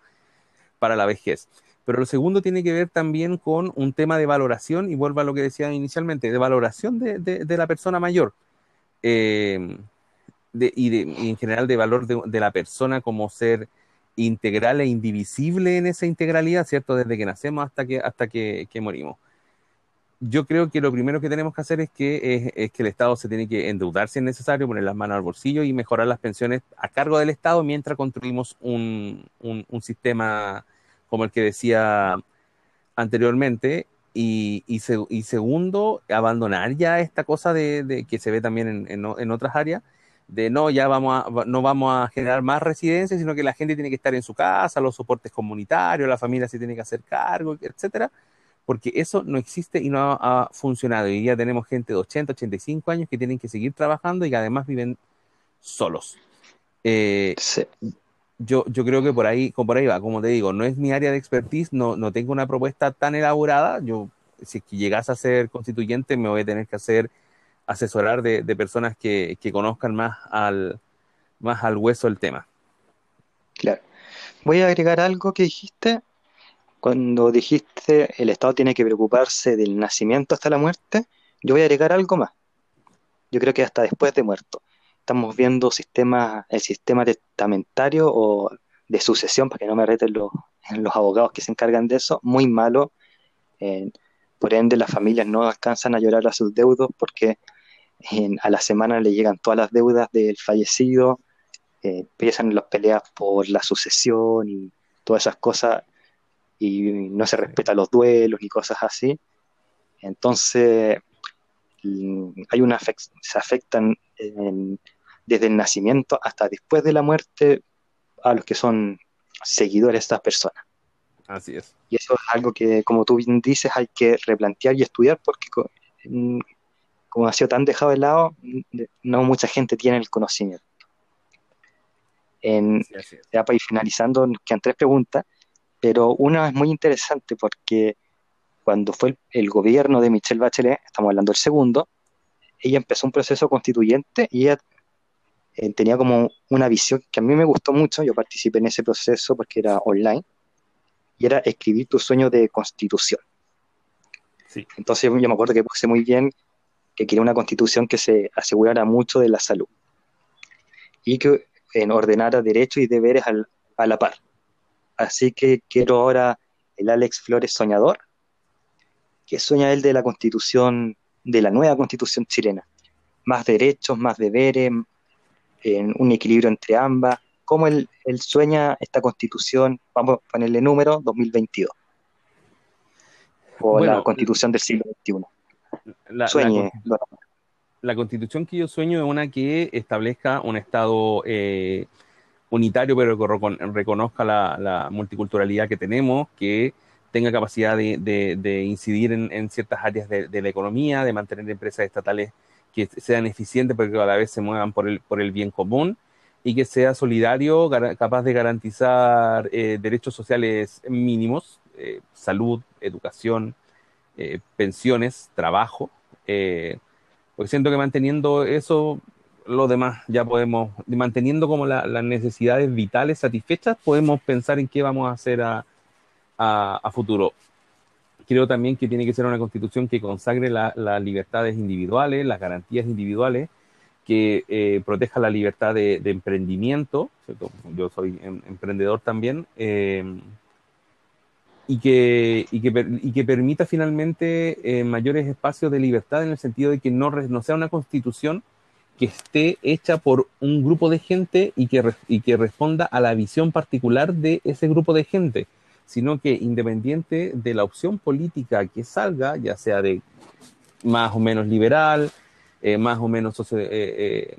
para la vejez. Pero lo segundo tiene que ver también con un tema de valoración, y vuelvo a lo que decía inicialmente, de valoración de, la persona mayor. Eh, y, en general de valor de, la persona como ser integral e indivisible en esa integralidad, ¿cierto? Desde que nacemos hasta que, hasta que morimos yo creo que lo primero que tenemos que hacer es que, es, que el Estado se tiene que endeudar si es necesario, poner las manos al bolsillo y mejorar las pensiones a cargo del Estado mientras construimos un, un, sistema como el que decía anteriormente. Y, y, segundo, abandonar ya esta cosa de, que se ve también en, en, otras áreas, de no, ya vamos a, no vamos a generar más residencias, sino que la gente tiene que estar en su casa, los soportes comunitarios, la familia se tiene que hacer cargo, etcétera porque eso no existe y no ha, funcionado. Y ya tenemos gente de 80, 85 años que tienen que seguir trabajando y que además viven solos. Eh, yo, yo creo que por ahí, por ahí va, como te digo, no es mi área de expertise, no, no tengo una propuesta tan elaborada. Yo, si llegas a ser constituyente, me voy a tener que hacer asesorar de, personas que, que, conozcan más al, más al hueso el tema. Claro. Voy a agregar algo que dijiste cuando dijiste el Estado tiene que preocuparse del nacimiento hasta la muerte, yo voy a agregar algo más. Yo creo que hasta después de muerto. Estamos viendo sistemas, el sistema testamentario o de sucesión, para que no me reten los, abogados que se encargan de eso, muy malo. por ende, las familias no alcanzan a llorar a sus deudos porque a la semana le llegan todas las deudas del fallecido, eh, empiezan las peleas por la sucesión y todas esas cosas y no se respetan los duelos ni cosas así. Entonces, mm, hay una se afectan desde el nacimiento hasta después de la muerte a los que son seguidores de estas personas. Así es. Y eso es algo que, como tú bien dices, hay que replantear y estudiar porque mm, como ha sido tan dejado de lado, no mucha gente tiene el conocimiento. En, ya para ir finalizando, quedan tres preguntas. Pero una es muy interesante porque cuando fue el, gobierno de Michelle Bachelet, estamos hablando del segundo, ella empezó un proceso constituyente y ella eh, tenía como una visión que a mí me gustó mucho, yo participé en ese proceso porque era online, y era escribir tu sueño de constitución. Sí. Entonces yo me acuerdo que puse muy bien que quería una constitución que se asegurara mucho de la salud y que en ordenara derechos y deberes a la par. Así que quiero ahora el Alex Flores soñador, que sueña él de la constitución, de la nueva constitución chilena. Más derechos, más deberes, en un equilibrio entre ambas. ¿Cómo él, sueña esta constitución? Vamos a ponerle número 2022. O la constitución del siglo XXI. La, Sueñe, la, constitución que yo sueño es una que establezca un Estado eh, unitario, pero que reconozca la, multiculturalidad que tenemos, que tenga capacidad de, incidir en, ciertas áreas de, la economía, de mantener empresas estatales que sean eficientes, pero que a la vez se muevan por el, por bien común y que sea solidario, capaz de garantizar eh, derechos sociales mínimos, eh, salud, educación, eh, pensiones, trabajo. porque siento que manteniendo eso, lo demás ya podemos, manteniendo como las necesidades vitales satisfechas, podemos pensar en qué vamos a hacer a, futuro. Creo también que tiene que ser una constitución que consagre las libertades individuales, las garantías individuales, que eh, proteja la libertad de, emprendimiento, yo soy em, emprendedor también, eh, y, que, y, que, y, que, permita finalmente eh, mayores espacios de libertad en el sentido de que no, no sea una constitución que esté hecha por un grupo de gente y que, y que responda a la visión particular de ese grupo de gente, sino que independiente de la opción política que salga, ya sea de más o menos liberal, eh, más o menos eh,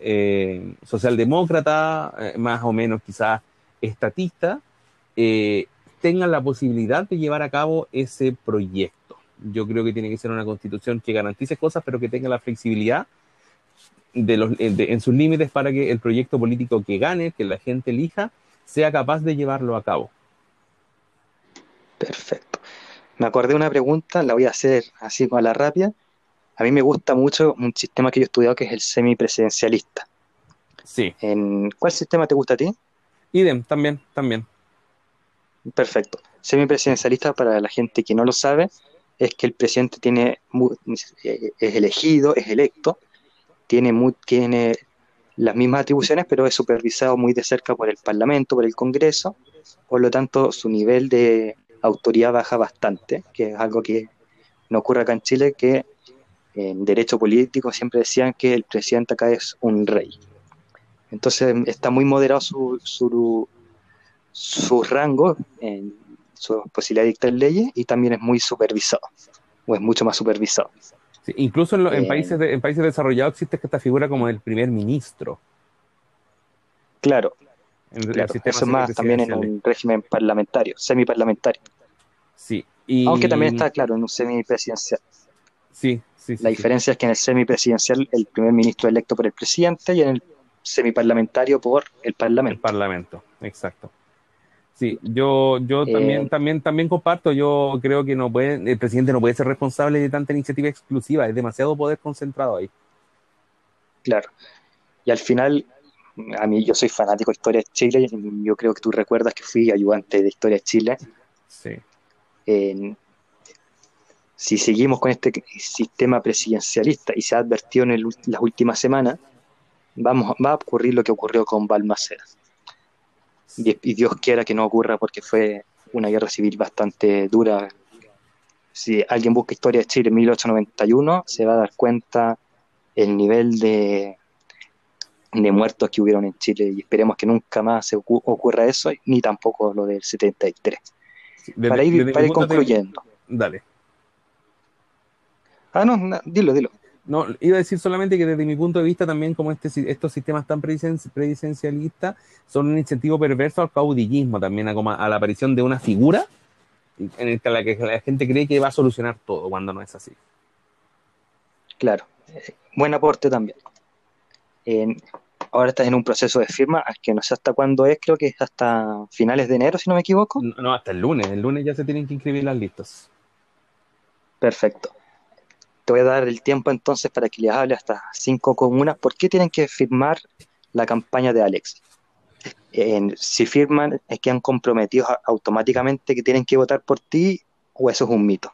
eh, socialdemócrata, más o menos quizás estatista, tengan la posibilidad de llevar a cabo ese proyecto. Yo creo que tiene que ser una constitución que garantice cosas, pero que tenga la flexibilidad de los, en sus límites para que el proyecto político que gane, que la gente elija, sea capaz de llevarlo a cabo. Perfecto. Me acordé de una pregunta, la voy a hacer así con la rápida. A mí me gusta mucho un sistema que yo he estudiado que es el semipresidencialista. Sí. ¿En ¿Cuál sistema te gusta a ti? Idem, también, también. Perfecto. Semipresidencialista, para la gente que no lo sabe, es que el presidente tiene es elegido, es electo, tiene, tiene las mismas atribuciones, pero es supervisado muy de cerca por el Parlamento, por el Congreso, por lo tanto su nivel de autoridad baja bastante, que es algo que no ocurre acá en Chile, que en derecho político siempre decían que el presidente acá es un rey. Entonces está muy moderado su, su, su rango, en su posibilidad de dictar leyes y también es muy supervisado, o es mucho más supervisado. Incluso en, países en países desarrollados existe esta figura como el primer ministro. Claro, eso es más también en un régimen parlamentario, semiparlamentario. Sí. Aunque también está claro en un semipresidencial. Sí, la diferencia es que en el semipresidencial el primer ministro es electo por el presidente y en el semiparlamentario por el parlamento. El parlamento, exacto. Sí, yo, yo eh, también, también, también comparto, yo creo que no puede, el presidente no puede ser responsable de tanta iniciativa exclusiva, es demasiado poder concentrado ahí. Claro. Y al final, a mí yo soy fanático de Historia de Chile, yo creo que tú recuerdas que fui ayudante de Historia de Chile. Sí si seguimos con este sistema presidencialista y se ha advertido en las últimas semanas, vamos, va a ocurrir lo que ocurrió con Balmaceda. Y, Dios quiera que no ocurra porque fue una guerra civil bastante dura. Si alguien busca historia de Chile en 1891, se va a dar cuenta el nivel de, de muertos que hubieron en Chile y esperemos que nunca más se ocurra eso, ni tampoco lo del 73. para ir, para ir concluyendo. Dale. Ah, no, dilo, dilo. No, iba a decir solamente que desde mi punto de vista también como este, estos sistemas tan presidencialistas son un incentivo perverso al caudillismo también, a, a la aparición de una figura en el que la, que la gente cree que va a solucionar todo cuando no es así. Claro, buen aporte también. ahora estás en un proceso de firma, que no sé hasta cuándo es, creo que es hasta finales de enero, si no me equivoco. No, hasta el lunes, el lunes ya se tienen que inscribir las listas. Perfecto te voy a dar el tiempo entonces para que les hable hasta cinco comunas. ¿Por qué tienen que firmar la campaña de Alex? si firman, es que han comprometido automáticamente que tienen que votar por ti o eso es un mito.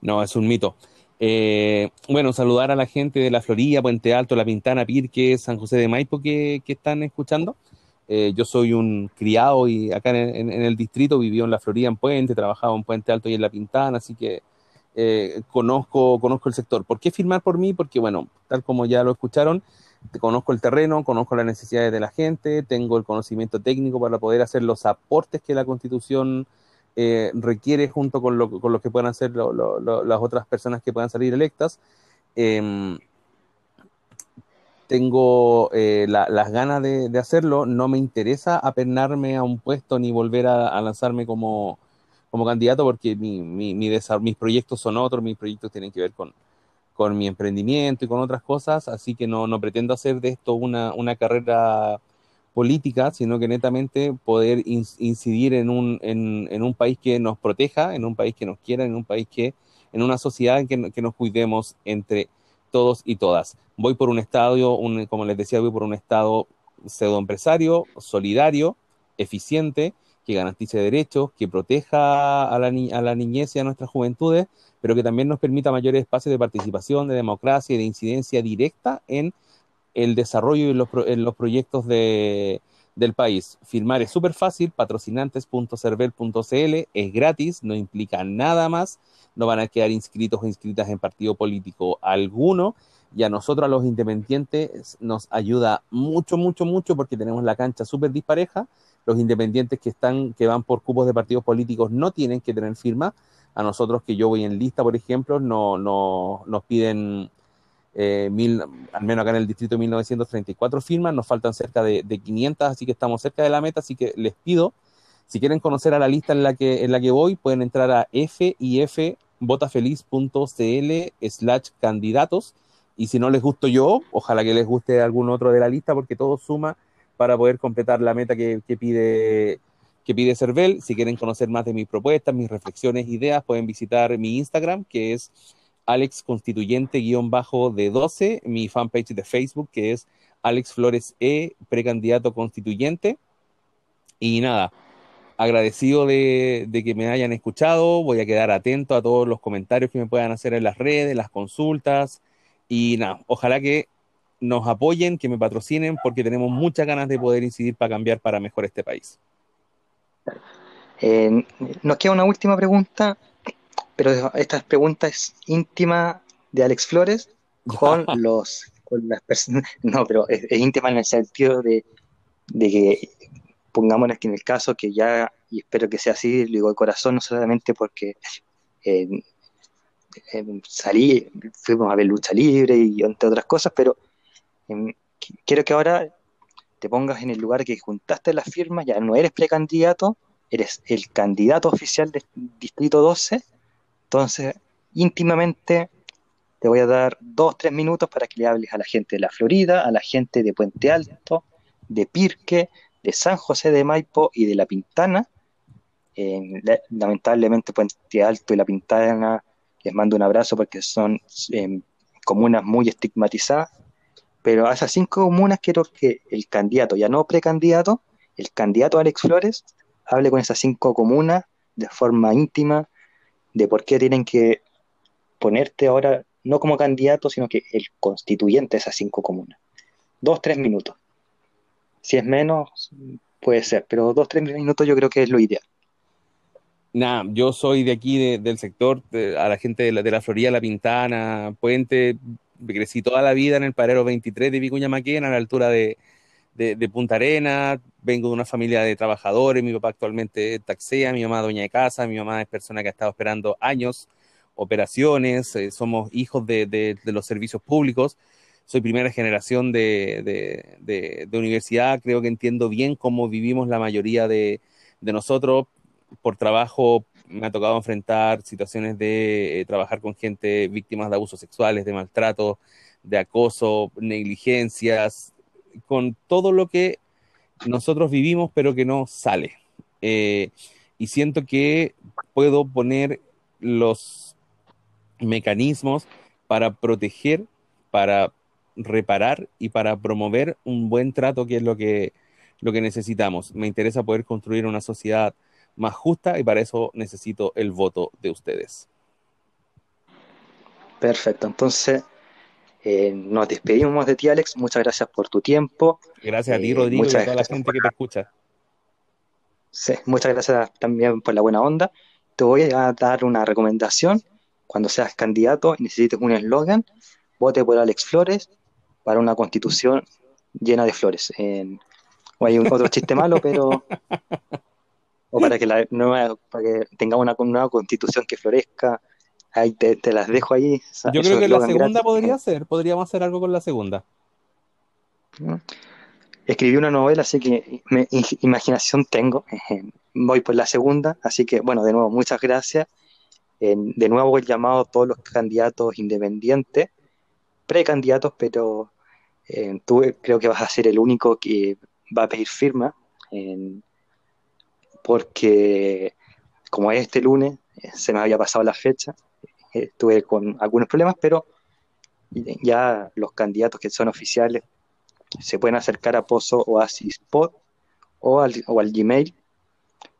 No, es un mito. Eh, bueno, saludar a la gente de la Florida, Puente Alto, La Pintana, Pirque, San José de Maipo que, están escuchando. Eh, yo soy un criado y acá en, en, el distrito, vivió en la Florida en Puente, trabajaba en Puente Alto y en La Pintana, así que eh, conozco, conozco el sector. ¿Por qué firmar por mí? Porque, bueno, tal como ya lo escucharon, conozco el terreno, conozco las necesidades de la gente, tengo el conocimiento técnico para poder hacer los aportes que la Constitución eh, requiere junto con lo, con lo, que puedan hacer las otras personas que puedan salir electas. Em, tengo eh, las ganas de, hacerlo, no me interesa apernarme a un puesto ni volver a, lanzarme como, como, candidato porque mi, mi, mis proyectos son otros, mis proyectos tienen que ver con, con mi emprendimiento y con otras cosas, así que no, no pretendo hacer de esto una, una carrera política, sino que netamente poder incidir en un, en, un país que nos proteja, en un país que nos quiera, en un país que, en una sociedad que, que nos cuidemos entre todos y todas. Voy por un estado, un, como les decía, voy por un estado pseudoempresario, solidario, eficiente, que garantice derechos, que proteja a la, niñez y a nuestras juventudes, pero que también nos permita mayores espacios de participación, de democracia y de incidencia directa en el desarrollo y los, en los proyectos de, del país. Firmar es súper fácil, patrocinantes.cervel.cl, es gratis, no implica nada más, no van a quedar inscritos o inscritas en partido político alguno. Y a nosotros, a los independientes, nos ayuda mucho, mucho, mucho porque tenemos la cancha súper dispareja. Los independientes que están, que van por cupos de partidos políticos no tienen que tener firma. A nosotros, que yo voy en lista, por ejemplo, no, no nos piden eh, mil, al menos acá en el distrito 1934 firmas, nos faltan cerca de, 500, así que estamos cerca de la meta, así que les pido, si quieren conocer a la lista en la que, en la que voy, pueden entrar a fifvotafeliz.cl slash candidatos, y si no les gusto yo, ojalá que les guste algún otro de la lista, porque todo suma para poder completar la meta que, pide que pide Cervel. Si quieren conocer más de mis propuestas, mis reflexiones, ideas, pueden visitar mi Instagram, que es Alex Constituyente-de 12, mi fanpage de Facebook que es Alex Flores E, precandidato constituyente. Y nada, agradecido de, que me hayan escuchado, voy a quedar atento a todos los comentarios que me puedan hacer en las redes, las consultas. Y nada, ojalá que nos apoyen, que me patrocinen, porque tenemos muchas ganas de poder incidir para cambiar para mejor este país. Eh, nos queda una última pregunta pero esta pregunta es íntima de Alex Flores con los con las personas. No, pero es, íntima en el sentido de, que pongámonos que en el caso que ya, y espero que sea así, lo digo de corazón, no solamente porque eh, eh, salí, fuimos a ver lucha libre y entre otras cosas, pero em, quiero que ahora te pongas en el lugar que juntaste las firmas, ya no eres precandidato, eres el candidato oficial del Distrito 12 entonces, íntimamente, te voy a dar dos, tres minutos para que le hables a la gente de la Florida, a la gente de Puente Alto, de Pirque, de San José de Maipo y de La Pintana. lamentablemente Puente Alto y La Pintana les mando un abrazo porque son em, comunas muy estigmatizadas, pero a esas cinco comunas quiero que el candidato, ya no precandidato, el candidato Alex Flores, hable con esas cinco comunas de forma íntima, de por qué tienen que ponerte ahora, no como candidato, sino que el constituyente de esas cinco comunas. Dos, tres minutos. Si es menos, puede ser, pero dos, tres minutos yo creo que es lo ideal. Nada, yo soy de aquí, del sector, a la gente de la, de la Florida, La Pintana, Puente, crecí toda la vida en el parero 23 de Vicuña Maquena, a la altura de, de, Punta Arena, vengo de una familia de trabajadores, mi papá actualmente taxea, mi mamá dueña de casa, mi mamá es persona que ha estado esperando años, operaciones, eh, somos hijos de, los servicios públicos, soy primera generación de, universidad, creo que entiendo bien cómo vivimos la mayoría de, nosotros, por trabajo me ha tocado enfrentar situaciones de eh, trabajar con gente víctimas de abusos sexuales, de maltrato, de acoso, negligencias, con todo lo que nosotros vivimos, pero que no sale. Eh, y siento que puedo poner los mecanismos para proteger, para reparar y para promover un buen trato, que es lo que, lo que necesitamos. Me interesa poder construir una sociedad más justa y para eso necesito el voto de ustedes. Perfecto, entonces eh, nos despedimos de ti, Alex. Muchas gracias por tu tiempo. Gracias a ti, eh, Rodrigo, y a toda la gente que te escucha. Sí, muchas gracias también por la buena onda. Te voy a dar una recomendación. Cuando seas candidato y necesites un eslogan, vote por Alex Flores para una constitución llena de flores. hay un, otro chiste malo, pero. O para que, la nueva, para que tengamos una nueva constitución que florezca, Ahí te, las dejo ahí. Yo creo que la segunda podría ser, podríamos hacer algo con la segunda. Escribí una novela, así que imaginación tengo. voy por la segunda, así que bueno, de nuevo, muchas gracias. de nuevo el llamado a todos los candidatos independientes, precandidatos, pero eh, tú creo que vas a ser el único que va a pedir firma, porque como es este lunes, eh, se me había pasado la fecha, eh, estuve con algunos problemas, pero ya los candidatos que son oficiales se pueden acercar a Pozo Oasis Pod o al, o al Gmail,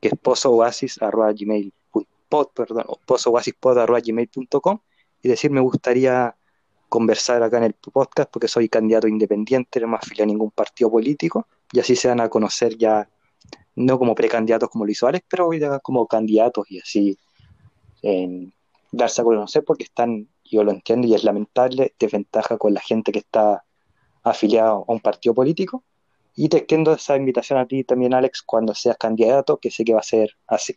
que es pozooasis.gmail.pod, perdón, pozooasispod.gmail.com y decir me gustaría conversar acá en el podcast porque soy candidato independiente, no me afilio a ningún partido político y así se van a conocer ya, no como precandidatos como lo hizo Alex, pero ya como candidatos y así en darse a conocer porque están, yo lo entiendo y es lamentable, desventaja con la gente que está afiliado a un partido político. Y te extiendo esa invitación a ti también, Alex, cuando seas candidato, que sé que va a ser así.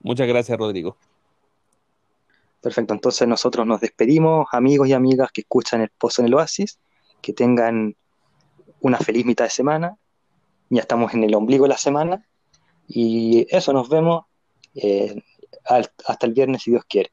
Muchas gracias, Rodrigo. Perfecto, entonces nosotros nos despedimos, amigos y amigas que escuchan el Pozo en el Oasis, que tengan una feliz mitad de semana. Ya estamos en el ombligo de la semana. Y eso, nos vemos eh, hasta el viernes si Dios quiere.